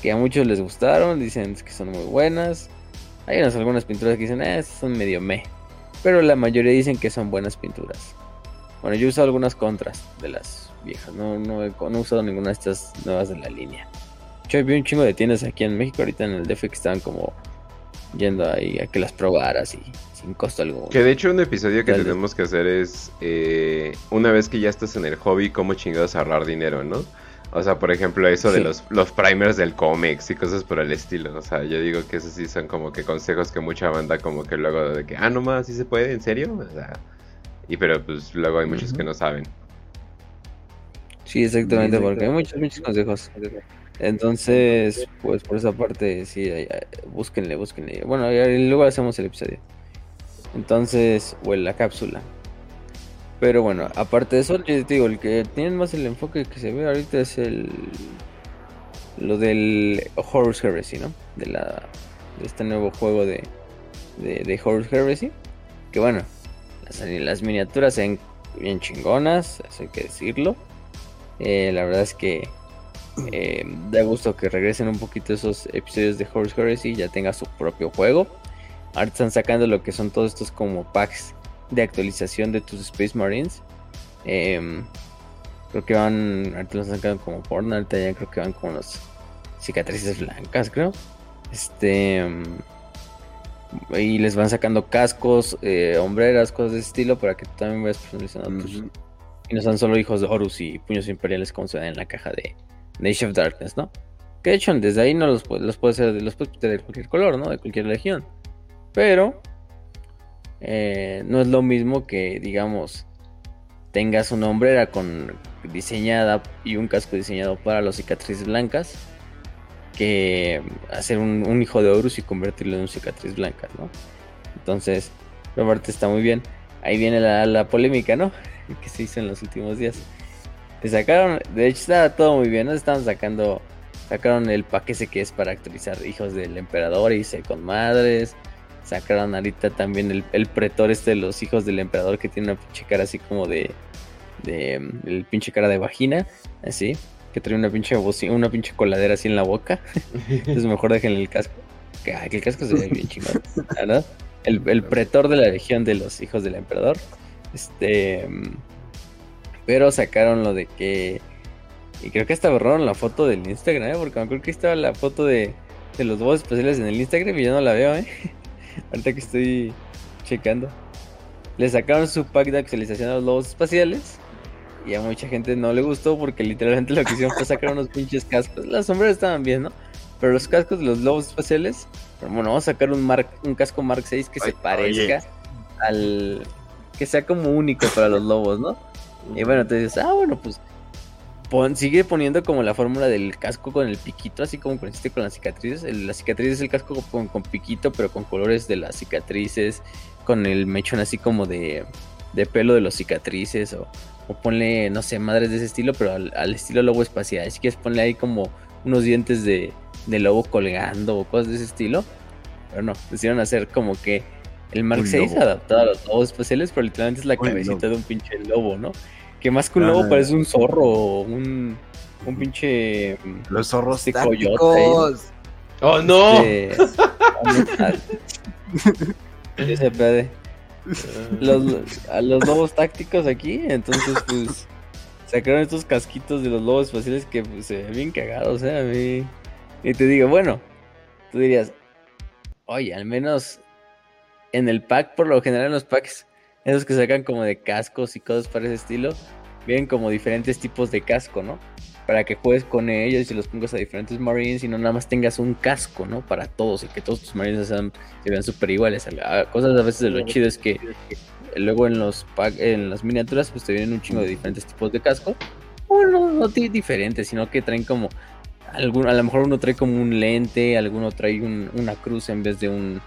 Que a muchos les gustaron, dicen que son muy buenas. Hay unas algunas pinturas que dicen, eh, son medio me. Pero la mayoría dicen que son buenas pinturas. Bueno, yo he usado algunas contras de las viejas. No, no, he, usado ninguna de estas nuevas de la línea. Yo vi un chingo de tiendas aquí en México ahorita en el DF que estaban como yendo ahí a que las probaras y sin costo alguno. Que de hecho un episodio que tenemos que hacer es eh, una vez que ya estás en el hobby, cómo chingados ahorrar dinero, ¿no? O sea, por ejemplo, eso de los, los primers del cómics y cosas por el estilo. O sea, yo digo que esos sí son como que consejos que mucha banda como que luego de que, ah, no más, ¿sí se puede? ¿En serio? O sea, y pero pues luego hay muchos que no saben. Sí, exactamente, porque hay muchos, muchos consejos. Entonces, pues por esa parte, sí, búsquenle, búsquenle. Bueno, luego hacemos el episodio. Entonces, o en la cápsula. Pero bueno, aparte de eso, yo te digo, el que tienen más el enfoque que se ve ahorita es el. Lo del Horus Heresy, ¿no? De la. De este nuevo juego de. De, de Heresy. Que bueno, las, las miniaturas se ven bien chingonas, eso hay que decirlo. Eh, la verdad es que eh, da gusto que regresen un poquito esos episodios de Horse Heresy y ya tenga su propio juego. Ahora están sacando lo que son todos estos como packs de actualización de tus Space Marines. Em, creo que van, ahorita los sacan como porno, ahorita ya creo que van con las cicatrices blancas, creo. Este em, y les van sacando cascos, eh, hombreras, cosas de ese estilo para que tú también vayas personalizando tus, y no sean solo hijos de Horus y puños imperiales como se ven en la caja de Nation of Darkness, ¿no? Que de hecho desde ahí no los, los puede ser, los puedes de cualquier color, ¿no? De cualquier legión. Pero eh, no es lo mismo que, digamos, tengas una hombrera con diseñada y un casco diseñado para los cicatrices blancas que hacer un, hijo de Horus y convertirlo en un cicatriz blanca, ¿no? Entonces, Robert está muy bien. Ahí viene la, polémica, ¿no? [laughs] que se hizo en los últimos días. Te sacaron, de hecho estaba todo muy bien, ¿no? Estaban sacando, sacaron el paquete que es para actualizar hijos del emperador y con madres. Sacaron ahorita también el, el, pretor este de los hijos del emperador que tiene una pinche cara así como de, de el pinche cara de vagina, así, que trae una pinche una pinche coladera así en la boca. [laughs] Entonces mejor déjenle el casco. Que, el casco se ve bien chingón. El, el pretor de la legión de los hijos del emperador. Este. Pero sacaron lo de que. Y creo que hasta borraron la foto del Instagram, ¿eh? porque me acuerdo que estaba la foto de, de los lobos espaciales en el Instagram y yo no la veo, ¿eh? Ahorita que estoy checando. Le sacaron su pack de actualización a los lobos espaciales. Y a mucha gente no le gustó porque literalmente lo que hicieron fue sacar unos pinches cascos. Las sombras estaban bien, ¿no? Pero los cascos de los lobos espaciales, bueno, vamos a sacar un, Mark, un casco Mark 6 que se parezca al. que sea como único para los lobos, ¿no? Y bueno, te dices, ah, bueno, pues sigue poniendo como la fórmula del casco con el piquito, así como consiste con las cicatrices. El, la cicatriz es el casco con, piquito, pero con colores de las cicatrices, con el mechón así como de, de pelo de las cicatrices, o, o, ponle, no sé, madres de ese estilo, pero al, estilo lobo espacial. Si quieres ponle ahí como unos dientes de, de, lobo colgando o cosas de ese estilo. Pero no, decidieron hacer como que el Mark 6 adaptado a los lobos espaciales, pero literalmente es la cabecita de un pinche lobo, ¿no? Que más que un lobo parece un zorro un, un pinche. Los zorros de tácticos. ¡Oh, no! Este, [laughs] los, a los lobos tácticos aquí, entonces, pues. Sacaron estos casquitos de los lobos espaciales que pues, se ven bien cagados, ¿eh? A mí. Y te digo, bueno, tú dirías, oye, al menos en el pack, por lo general en los packs esos que sacan como de cascos y cosas para ese estilo, vienen como diferentes tipos de casco, ¿no? Para que juegues con ellos y los pongas a diferentes Marines y no nada más tengas un casco, ¿no? Para todos y que todos tus Marines sean, se vean súper iguales. Cosas a veces de lo chido es que luego en los en las miniaturas pues te vienen un chingo de diferentes tipos de casco. Bueno, no, diferentes, sino que traen como algún, a lo mejor uno trae como un lente, alguno trae una cruz en vez de un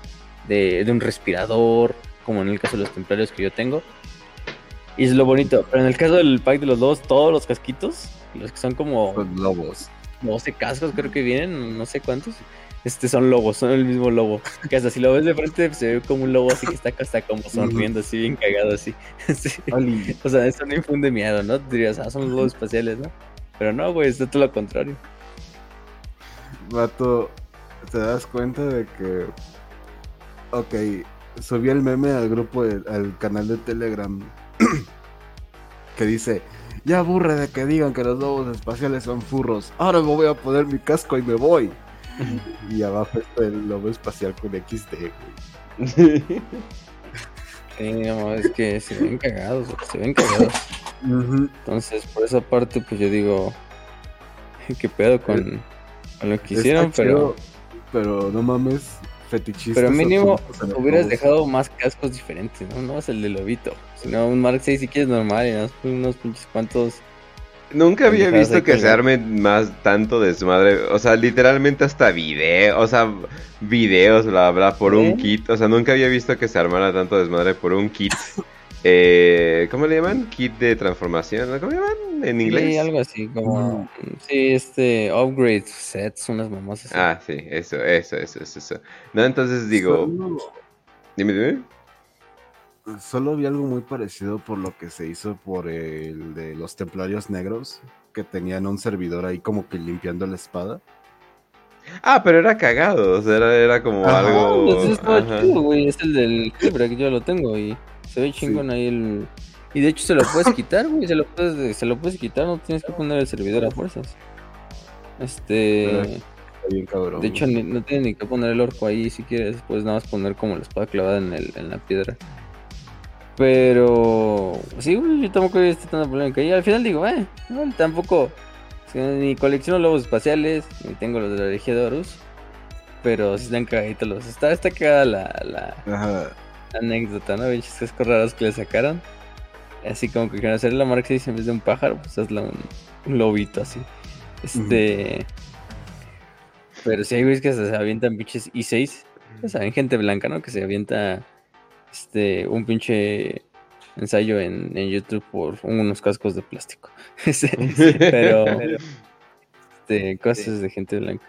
de un respirador como en el caso de los templarios que yo tengo. Y es lo bonito. Pero en el caso del pack de los lobos, todos los casquitos, los que son como. Los lobos. 12 cascos, creo que vienen, no sé cuántos. Este son lobos, son el mismo lobo. Que hasta si lo ves de frente se ve como un lobo así que está hasta como sonriendo, así bien cagado, así. [laughs] O sea, eso no infunde miedo, ¿no? dirías, ah, son lobos espaciales, ¿no? Pero no, güey, es todo lo contrario. Vato, te das cuenta de que. Ok, subí el meme al grupo, al canal de Telegram, [clears throat] que dice, ya aburre de que digan que los lobos espaciales son furros, ahora me voy a poner mi casco y me voy. [laughs] y abajo está el lobo espacial con XD, [laughs] Sí, es que se ven cagados, se ven cagados. Entonces, por esa parte, pues yo digo, qué pedo con, lo que hicieron, pero... pero no mames, fetichistas. Pero mínimo hubieras dejado más cascos diferentes, ¿no? No es el de lobito. Sino un Mark 6 si quieres normal y unos, unos pinches cuantos. Nunca había visto que se arme más tanto desmadre. O sea, literalmente hasta video. O sea, videos, bla, bla, por un kit. O sea, nunca había visto que se armara tanto desmadre por un kit. [laughs] eh, ¿Cómo le llaman? Kit de transformación. ¿Cómo le llaman en inglés? Sí, algo así, como. Mm. Sí, este. Upgrade sets, unas mamosas. Ah, sí, eso, eso, eso, eso. No, entonces digo. Dime, dime. Solo vi algo muy parecido por lo que se hizo por el de los templarios negros, que tenían un servidor ahí como que limpiando la espada. Ah, pero era cagado, o sea, era, era como algo. Pues es chido, güey. Es el del que yo lo tengo y se ve chingón ahí el. Y de hecho se lo puedes [coughs] quitar, güey. Se lo puedes, se lo puedes quitar, no tienes que poner el servidor a fuerzas. Este. Bien cabrón, de hecho, no tienes ni que poner el orco ahí si quieres. Puedes nada más poner como la espada clavada en, el, en la piedra. Pero. Sí, güey, yo tampoco he visto tanta polémica. Y al final digo, eh, no, tampoco. Ni colecciono lobos espaciales, ni tengo los de la Horus. Pero sí están cagaditos los. Está, está cagada la, la anécdota, ¿no? Bichos cascos raros que le sacaron. Así como que quieren hacer la marca en vez de un pájaro, pues hazla un, un lobito así. Este. Pero si hay güeyes que se avientan pinches I6. Ya saben, gente blanca, ¿no? Que se avienta este, un pinche ensayo en, en YouTube por unos cascos de plástico. [laughs] pero, [laughs] este, cosas de gente blanca.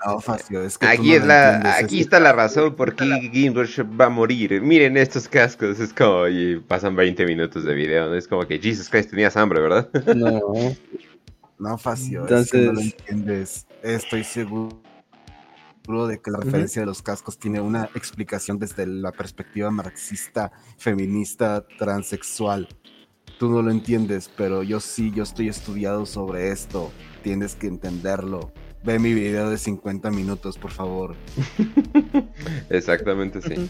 aquí es la, aquí está la razón por qué Workshop va a morir. Miren estos cascos, es como y pasan 20 minutos de video, es como que Jesus Christ tenías hambre, ¿verdad? [laughs] No. No, Facio, Entonces... es que no lo entiendes. Estoy seguro de que la referencia de los cascos tiene una explicación desde la perspectiva marxista, feminista, transexual. Tú no lo entiendes, pero yo sí, yo estoy estudiado sobre esto. Tienes que entenderlo. ve mi video de 50 minutos, por favor. [laughs] Exactamente, sí.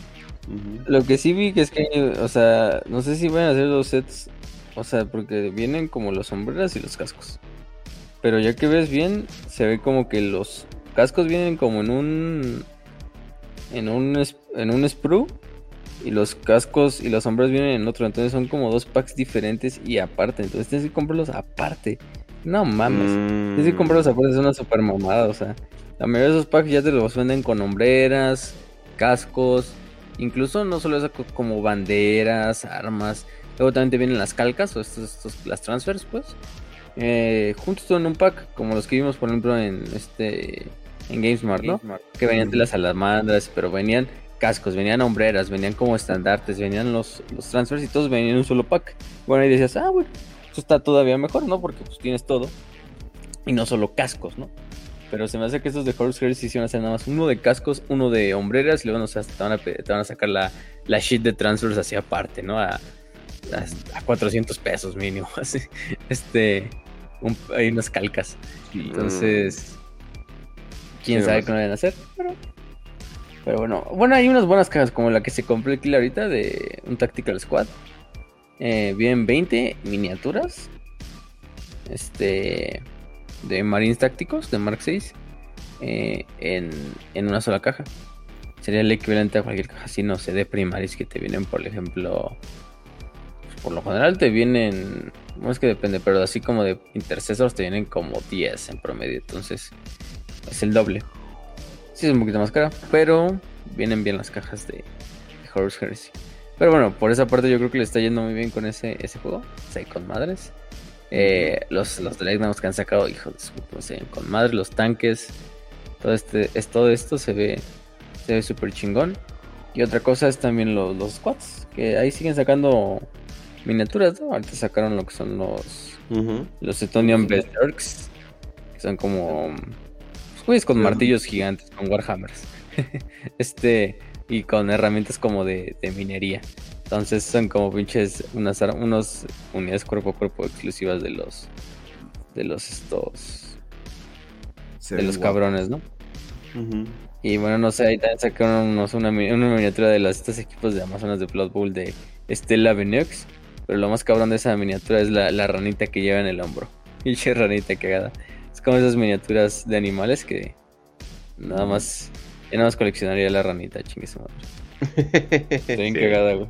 Lo que sí vi que es que, o sea, no sé si van a hacer los sets, o sea, porque vienen como los sombreras y los cascos. Pero ya que ves bien, se ve como que los cascos vienen como en un en un en un sprue y los cascos y los sombreros vienen en otro, entonces son como dos packs diferentes y aparte, entonces tienes que comprarlos aparte. No mames. Tienes que comprarlos mm. aparte, es una super mamada, o sea, la mayoría de esos packs ya te los venden con hombreras, cascos, incluso no solo eso como banderas, armas. Luego también te vienen las calcas o estos, estos las transfers, pues. Eh, juntos todo en un pack, como los que vimos, por ejemplo, en este en GameSmart, ¿no? Que venían de las salamandras, pero venían cascos, venían hombreras, venían como estandartes, venían los, los transfers y todos venían en un solo pack. Bueno, ahí decías, ah, bueno, esto está todavía mejor, ¿no? Porque pues tienes todo. Y no solo cascos, ¿no? Pero se me hace que estos de Horse Heroes hicieron hacer nada más uno de cascos, uno de hombreras, y luego no sé, te, van a, te van a sacar la, la shit de transfers hacia aparte, ¿no? A, a, 400 pesos mínimo, [laughs] así. Este, hay unas calcas. Entonces, quién sabe qué van a hacer, pero, pero bueno. Bueno, hay unas buenas cajas como la que se compró el ahorita de un Tactical Squad. Eh, vienen 20 miniaturas. Este de Marines Tácticos de Mark 6 eh, en, una sola caja. Sería el equivalente a cualquier caja, si no sé, de primaris que te vienen, por ejemplo, pues, por lo general te vienen, no es que depende, pero así como de intercesores te vienen como 10 en promedio, entonces es el doble. Sí es un poquito más cara, pero vienen bien las cajas de, Horse Heresy. Pero bueno, por esa parte yo creo que le está yendo muy bien con ese, ese juego. O con madres. Eh, los, los que han sacado, hijo de su no con madre, los tanques, todo este, es, todo esto se ve, se ve súper chingón. Y otra cosa es también los, los squads, que ahí siguen sacando miniaturas, ¿no? Ahorita sacaron lo que son los, los Etonian Berserks, que son como pues, con martillos gigantes, con Warhammers. [laughs] este, y con herramientas como de, de minería. Entonces son como pinches unas unos unidades cuerpo a cuerpo exclusivas de los de los estos de los cabrones, ¿no? Y bueno, no sé, ahí también sacaron una, una, miniatura de los estos equipos de Amazonas de Blood Bowl de Stella Veneux. Pero lo más cabrón de esa miniatura es la, la ranita que lleva en el hombro. [laughs] Pinche ranita cagada. Es como esas miniaturas de animales que nada más, ya nada más coleccionaría la ranita, chingue su madre. [laughs] Estoy bien cagada, güey.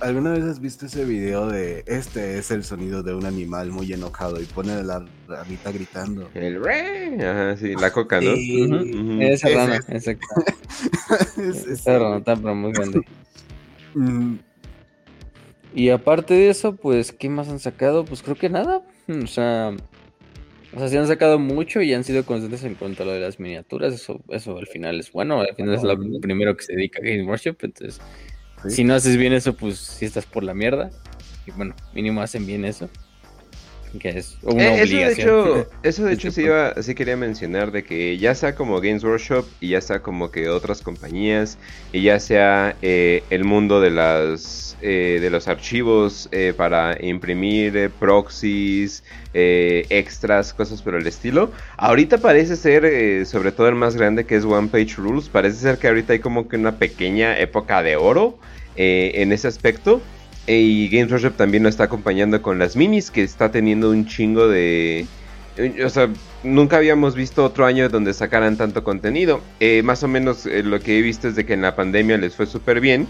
¿alguna, vez has visto, ese video de este es el sonido de un animal muy enojado y pone la ramita gritando? El re, ajá, sí, la coca, ¿no? Esa rana, exacto. Esa [laughs] rana tan muy grande. [laughs] Mm. Y aparte de eso, pues, ¿qué más han sacado? Pues creo que nada. O sea, o sea, sí han sacado mucho y han sido constantes en cuanto a lo de las miniaturas. Eso, eso al final es bueno. Al final es lo primero que se dedica a Game Workshop. Entonces, si no haces bien eso, pues si estás por la mierda. Y bueno, mínimo hacen bien eso. Que es una eh, eso De hecho, eso de [laughs] hecho sí, iba, sí quería mencionar de que ya sea como Games Workshop y ya sea como que otras compañías y ya sea eh, el mundo de las eh, de los archivos para imprimir proxies, extras, cosas por el estilo. Ahorita parece ser, sobre todo el más grande que es One Page Rules, parece ser que ahorita hay como que una pequeña época de oro en ese aspecto. Y Games Workshop también nos está acompañando con las minis, que está teniendo un chingo de... O sea, nunca habíamos visto otro año donde sacaran tanto contenido. más o menos lo que he visto es de que en la pandemia les fue súper bien.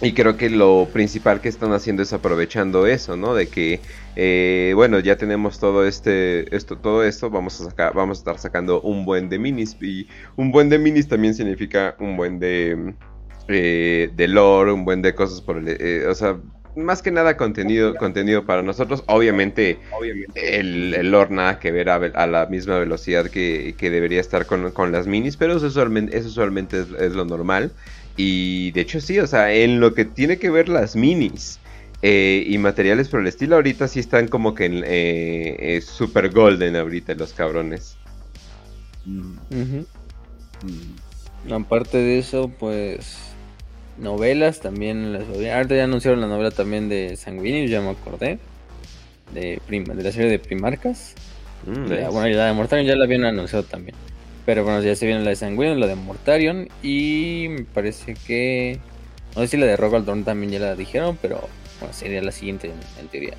Y creo que lo principal que están haciendo es aprovechando eso, ¿no? De que, eh, bueno, ya tenemos todo este, esto, todo esto, vamos a sacar, vamos a estar sacando un buen de minis. Y un buen de minis también significa un buen de, eh, de lore, un buen de cosas por el, eh, o sea, más que nada contenido, contenido para nosotros. Obviamente, el, el, lore nada que ver a, la misma velocidad que, que debería estar con, con, las minis, pero eso usualmente, eso usualmente es lo normal. Y de hecho sí, o sea, en lo que tiene que ver las minis eh, y materiales por el estilo, ahorita sí están como que en eh, eh, super golden ahorita los cabrones. Mm. Aparte de eso, pues novelas también las ahorita ya anunciaron la novela también de Sanguinius, ya me acordé. De, de la serie de Primarcas. Mm, bueno, y la de Mortarion ya la habían anunciado también. Pero bueno, ya se viene la de Sanguinius, la de Mortarion. Y me parece que. No sé si la de Rogaldorn también ya la dijeron, pero bueno, sería la siguiente en, teoría.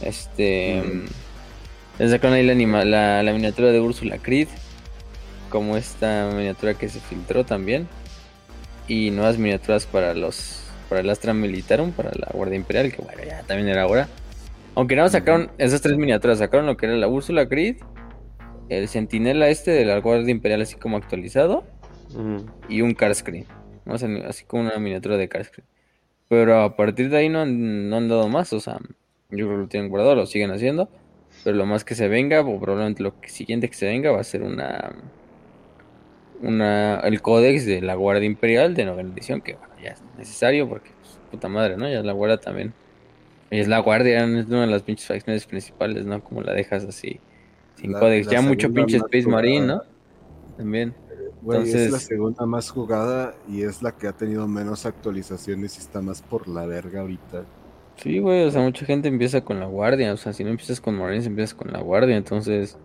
Este. Mm. Sacaron ahí la, la, miniatura de Ursula Creed. Como esta miniatura que se filtró también. Y nuevas miniaturas para los. Para el Astra Militarum, para la Guardia Imperial, que bueno, ya también era hora. Aunque no sacaron esas tres miniaturas, sacaron lo que era la Úrsula Creed, el Sentinela este de la Guardia Imperial así como actualizado y un Carscreen. así como una miniatura de Carscreen. Pero a partir de ahí no han, dado más, o sea, yo creo que lo tienen guardado, lo siguen haciendo. Pero lo más que se venga, o probablemente lo siguiente que se venga, va a ser una. Una el códex de la Guardia Imperial de novena edición, que bueno, ya es necesario porque, pues, puta madre, ¿no? Ya la Guardia también es la guardia, es una de las pinches facciones principales, ¿no? Como la dejas así, sin codex. Ya mucho pinche Space Marine, ¿no? También. Entonces... es la segunda más jugada y es la que ha tenido menos actualizaciones y está más por la verga ahorita. Sí, güey, o sea, mucha gente empieza con la guardia, o sea, si no empiezas con Marines, empiezas con la guardia, entonces,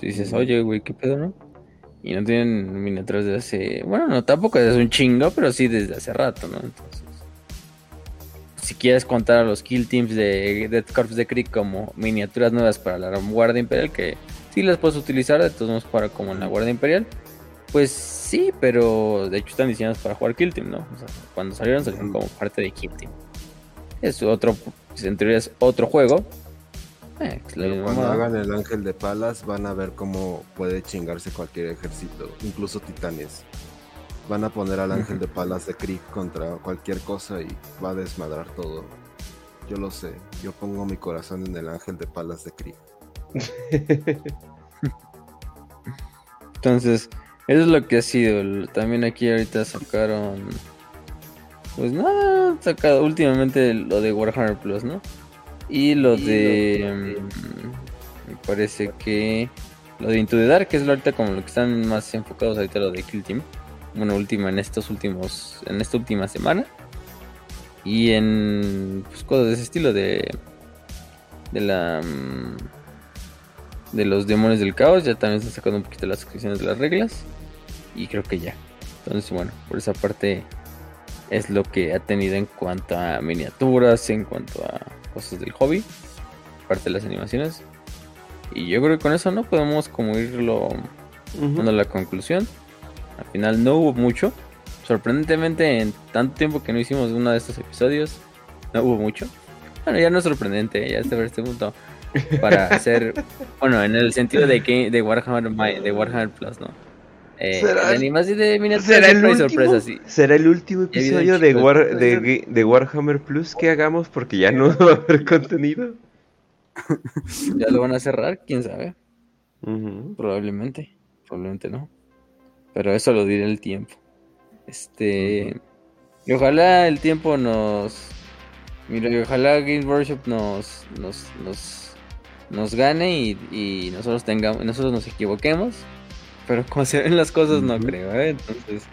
si dices, oye, güey, ¿qué pedo, no? Y no tienen miniaturas de hace, bueno, no, tampoco desde un chingo, pero sí desde hace rato, ¿no? Entonces, si quieres contar a los kill teams de Death Corps de Creek como miniaturas nuevas para la Guardia Imperial, que sí las puedes utilizar de todos modos para como en la Guardia Imperial, pues sí, pero de hecho están diseñadas para jugar kill team, ¿no? O sea, cuando salieron salieron como parte de kill team. Es otro, pues, en teoría es otro juego. Eh, cuando hagan el ángel de palas van a ver cómo puede chingarse cualquier ejército, incluso titanes van a poner al ángel de palas de Krieg contra cualquier cosa y va a desmadrar todo. Yo lo sé, yo pongo mi corazón en el ángel de palas de Krieg. Entonces, eso es lo que ha sido. También aquí ahorita sacaron. Pues nada, sacado últimamente lo de Warhammer Plus, ¿no? Y lo de. Mm, me parece que. Lo de Into the Dark, que es ahorita como lo que están más enfocados ahorita, lo de Kill Team bueno, última en estos últimos, en esta última semana. Y en pues, cosas de ese estilo de, de la, mm, de los demonios del caos, ya también se han sacado un poquito las descripciones de las reglas. Y creo que ya. Entonces, bueno, por esa parte es lo que ha tenido en cuanto a miniaturas, en cuanto a cosas del hobby, parte de las animaciones. Y yo creo que con eso no podemos como irlo dando la conclusión. Al final no hubo mucho. Sorprendentemente, en tanto tiempo que no hicimos uno de estos episodios, no hubo mucho. Bueno, ya no es sorprendente, ya está este punto. Para [laughs] hacer, bueno, en el sentido de que de Warhammer, de Warhammer Plus, ¿no? Eh, ¿Será, de ¿será el último, ¿Será el último episodio de, de, de, Warhammer Plus que hagamos? Porque ya no [laughs] va a haber contenido. [laughs] Ya lo van a cerrar, quién sabe. Probablemente, probablemente no. Pero eso lo diré el tiempo. Este. Y ojalá el tiempo nos. Mira, y ojalá Games Workshop nos. nos. nos, nos gane y, y, nosotros tengamos. nosotros nos equivoquemos. Pero como se ven las cosas, no creo, ¿eh? Entonces.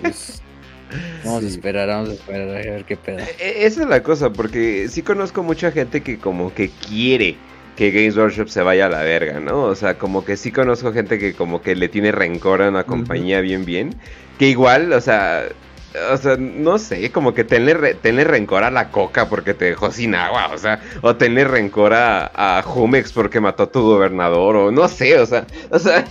Pues, [laughs] vamos a esperar, vamos a esperar a ver qué pedo. E, e, esa es la cosa, porque sí conozco mucha gente que como que quiere que Games Workshop se vaya a la verga, ¿no? O sea, como que sí conozco gente que como que le tiene rencor a una compañía bien bien, que igual, o sea, o sea, no sé, como que tenle, rencor a la coca porque te dejó sin agua, o sea, o tenle rencor a, a Jumex porque mató a tu gobernador, o no sé, o sea, o sea,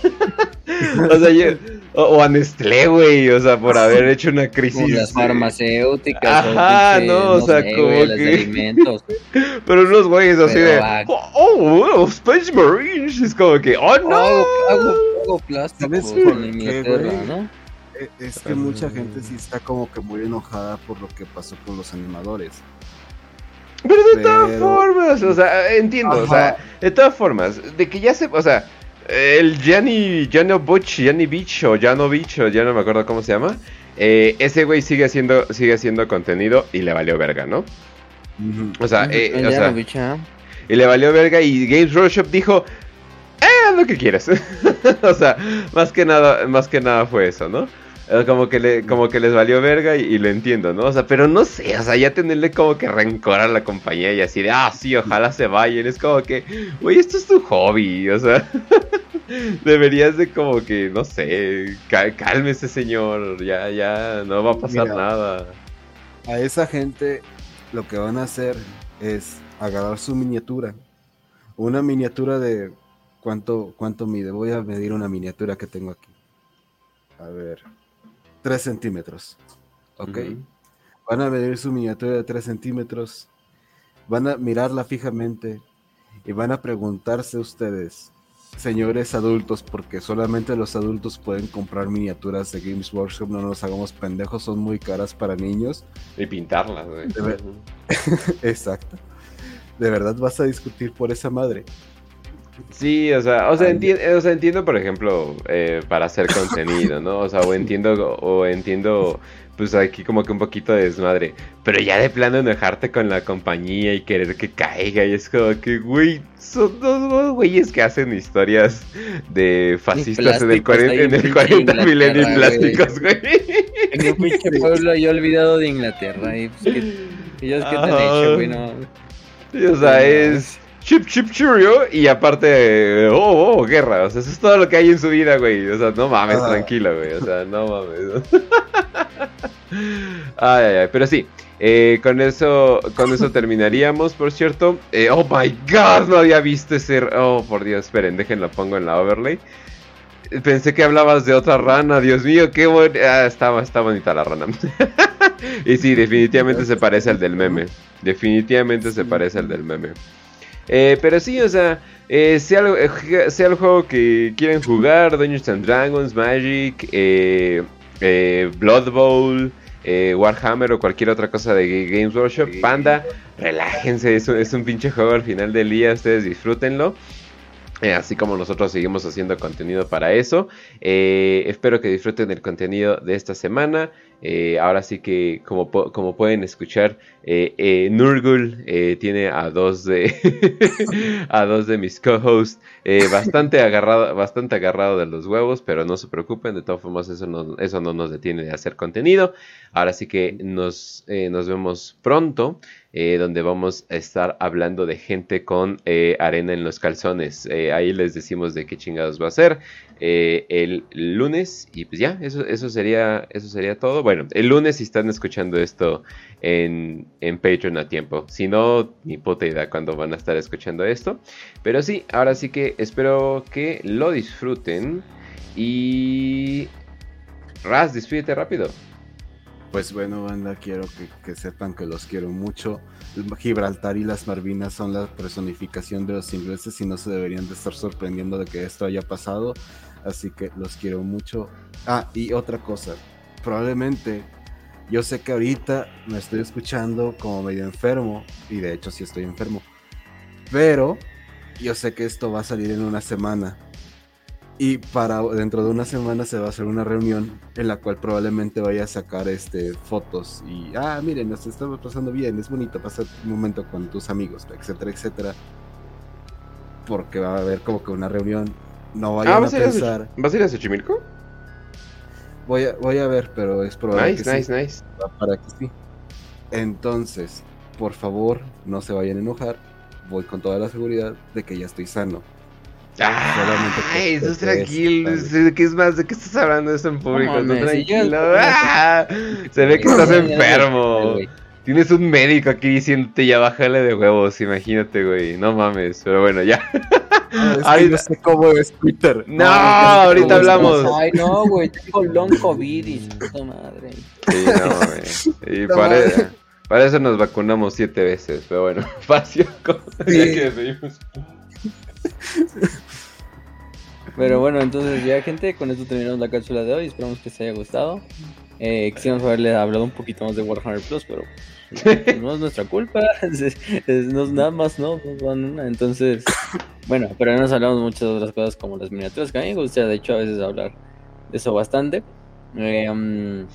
[laughs] o sea, yo, o, a Nestlé, güey, o sea, por [laughs] haber hecho una crisis. las farmacéuticas. Ajá, no, o sea, como que. Alimentos. [laughs] Pero unos güeyes así de. Oh, oh, oh, Space Marines. Es como que, oh no. Hago, hago, plástico con mi ¿no? Es que mucha gente sí está como que muy enojada por lo que pasó con los animadores. Pero de todas formas, o sea, entiendo, o sea, de todas formas, de que ya se, o sea, el Gianni, Gianni Butch, Gianni Beach o Beach o ya no me acuerdo cómo se llama. Eh, ese güey sigue haciendo, sigue haciendo contenido y le valió verga, ¿no? O sea, eh, o sea y le valió verga y Games Workshop dijo, eh, lo que quieras. [laughs] o sea, más que nada, más que nada fue eso, ¿no? Como que, le, como que les valió verga y, lo entiendo, ¿no? O sea, pero no sé, o sea, ya tenerle como que rencor a la compañía y así de, ah, sí, ojalá se vayan. Es como que, güey, esto es tu hobby, o sea, [laughs] deberías de como que, no sé, cálmese señor, ya, ya, no va a pasar nada. A esa gente lo que van a hacer es agarrar su miniatura, una miniatura de cuánto, cuánto mide. Voy a medir una miniatura que tengo aquí. A ver, 3 centímetros. ¿Ok? Van a medir su miniatura de 3 centímetros. Van a mirarla fijamente y van a preguntarse ustedes, señores adultos, porque solamente los adultos pueden comprar miniaturas de Games Workshop, no nos hagamos pendejos, son muy caras para niños. Y pintarlas, [laughs] Exacto. ¿De verdad vas a discutir por esa madre? Sí, o sea, o sea, entiendo, por ejemplo, eh, para hacer contenido, ¿no? O sea, o entiendo, o entiendo, pues aquí como que un poquito de desmadre. Pero ya de plano enojarte con la compañía y querer que caiga. Y es como que, güey, son dos güeyes que hacen historias de fascistas en el 40, en el 40 milenio y plásticos, güey. En un pinche [laughs] pueblo yo olvidado de Inglaterra. Y pues, que, ellos qué te han hecho, güey, no. o sea, es chip, chip, churio, y aparte, oh, oh, guerra. O sea, eso es todo lo que hay en su vida, güey. O sea, no mames, tranquilo, güey. O sea, no mames. [laughs] ay, ay, ay. Pero sí, eh, con eso con eso terminaríamos, por cierto. Eh, oh my god, no había visto ese. Oh, por Dios, esperen, déjenlo pongo en la overlay. Pensé que hablabas de otra rana, Dios mío, qué bueno. Ah, está, está bonita la rana. [laughs] y sí, definitivamente se parece al del meme. Definitivamente se parece al del meme. Eh, pero sí, o sea, eh, sea, eh, sea, el juego que quieren jugar, Dungeons and Dragons, Magic, Blood Bowl, Warhammer o cualquier otra cosa de Games Workshop, Panda, relájense, es un, es un pinche juego al final del día, ustedes disfrútenlo. así como nosotros seguimos haciendo contenido para eso. espero que disfruten el contenido de esta semana. Eh, ahora sí que, como, como pueden escuchar, eh, eh, Nurgul tiene a dos de [laughs] a dos de mis co-hosts bastante [laughs] agarrado, bastante agarrado de los huevos, pero no se preocupen, de todas formas eso no, eso no nos detiene de hacer contenido. Ahora sí que nos, nos vemos pronto. Donde vamos a estar hablando de gente con arena en los calzones. ahí les decimos de qué chingados va a ser. Eh, el lunes. Y pues ya, eso, eso, sería, eso sería todo. Bueno, el lunes si están escuchando esto en, en Patreon a tiempo. Si no, ni puta idea cuándo van a estar escuchando esto. Pero sí, ahora sí que espero que lo disfruten. Y... Raz, despídete rápido. Pues bueno, banda, quiero que, sepan que los quiero mucho. Gibraltar y las Marvinas son la personificación de los ingleses y no se deberían de estar sorprendiendo de que esto haya pasado. Así que los quiero mucho. Ah, y otra cosa. Probablemente, yo sé que ahorita me estoy escuchando como medio enfermo. Y de hecho sí estoy enfermo. Pero yo sé que esto va a salir en una semana. Y para dentro de una semana se va a hacer una reunión en la cual probablemente vaya a sacar este fotos y ah miren nos estamos pasando bien, es bonito pasar un momento con tus amigos, etcétera, etcétera. Porque va a haber como que una reunión no vayan ah, ¿vas a, pensar. ¿Vas a ir a Xochimilco? Voy a, voy a ver, pero es probable nice, nice, Nice, Para que sí. Entonces, por favor, no se vayan a enojar. Voy con toda la seguridad de que ya estoy sano. Ay, eso es tranquilo. ¿De qué es más? ¿De qué estás hablando eso en público? No, tranquilo. ¡Ah! [laughs] Se ve que estás enfermo. Tienes un médico aquí diciéndote ya bájale de huevos, imagínate, güey. No mames, pero bueno, ya. Ay, no sé cómo es Twitter. No, ahorita hablamos. Ay, no, güey, tengo long COVID y puta madre. Sí, no, güey. Y para, eso nos vacunamos siete veces, pero bueno, [laughs] fácil. Sí. Ya que despedimos. [laughs] Pero bueno, entonces ya gente, con esto terminamos la cápsula de hoy. Esperamos que les haya gustado. Eh, quisiéramos haberle hablado un poquito más de Warhammer Plus, pero [laughs] no es nuestra culpa. [laughs] no es nada más, no. Entonces, bueno, pero nos hablamos muchas otras cosas como las miniaturas que a mí me gusta, de hecho, a veces hablar de eso bastante. Eh, um,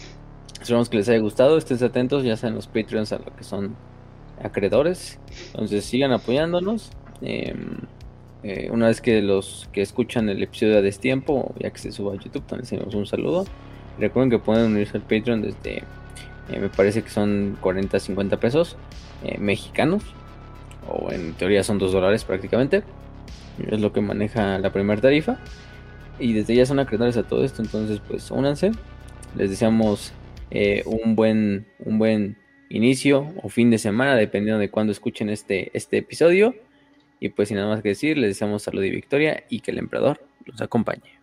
esperamos que les haya gustado. Estén atentos, ya sean los Patreons a lo que son acreedores. Entonces, sigan apoyándonos. Eh, eh, una vez que los que escuchan el episodio a destiempo, ya que se suba a YouTube, también les un saludo. Recuerden que pueden unirse al Patreon desde, eh, me parece que son 40, 50 pesos eh, mexicanos, o en teoría son 2 dólares prácticamente. Es lo que maneja la primera tarifa. Y desde ya son acreedores a todo esto, entonces pues únanse. Les deseamos eh, un, buen, un buen inicio o fin de semana, dependiendo de cuándo escuchen este, este episodio. Y pues sin nada más que decir, les deseamos salud y victoria y que el emperador los acompañe.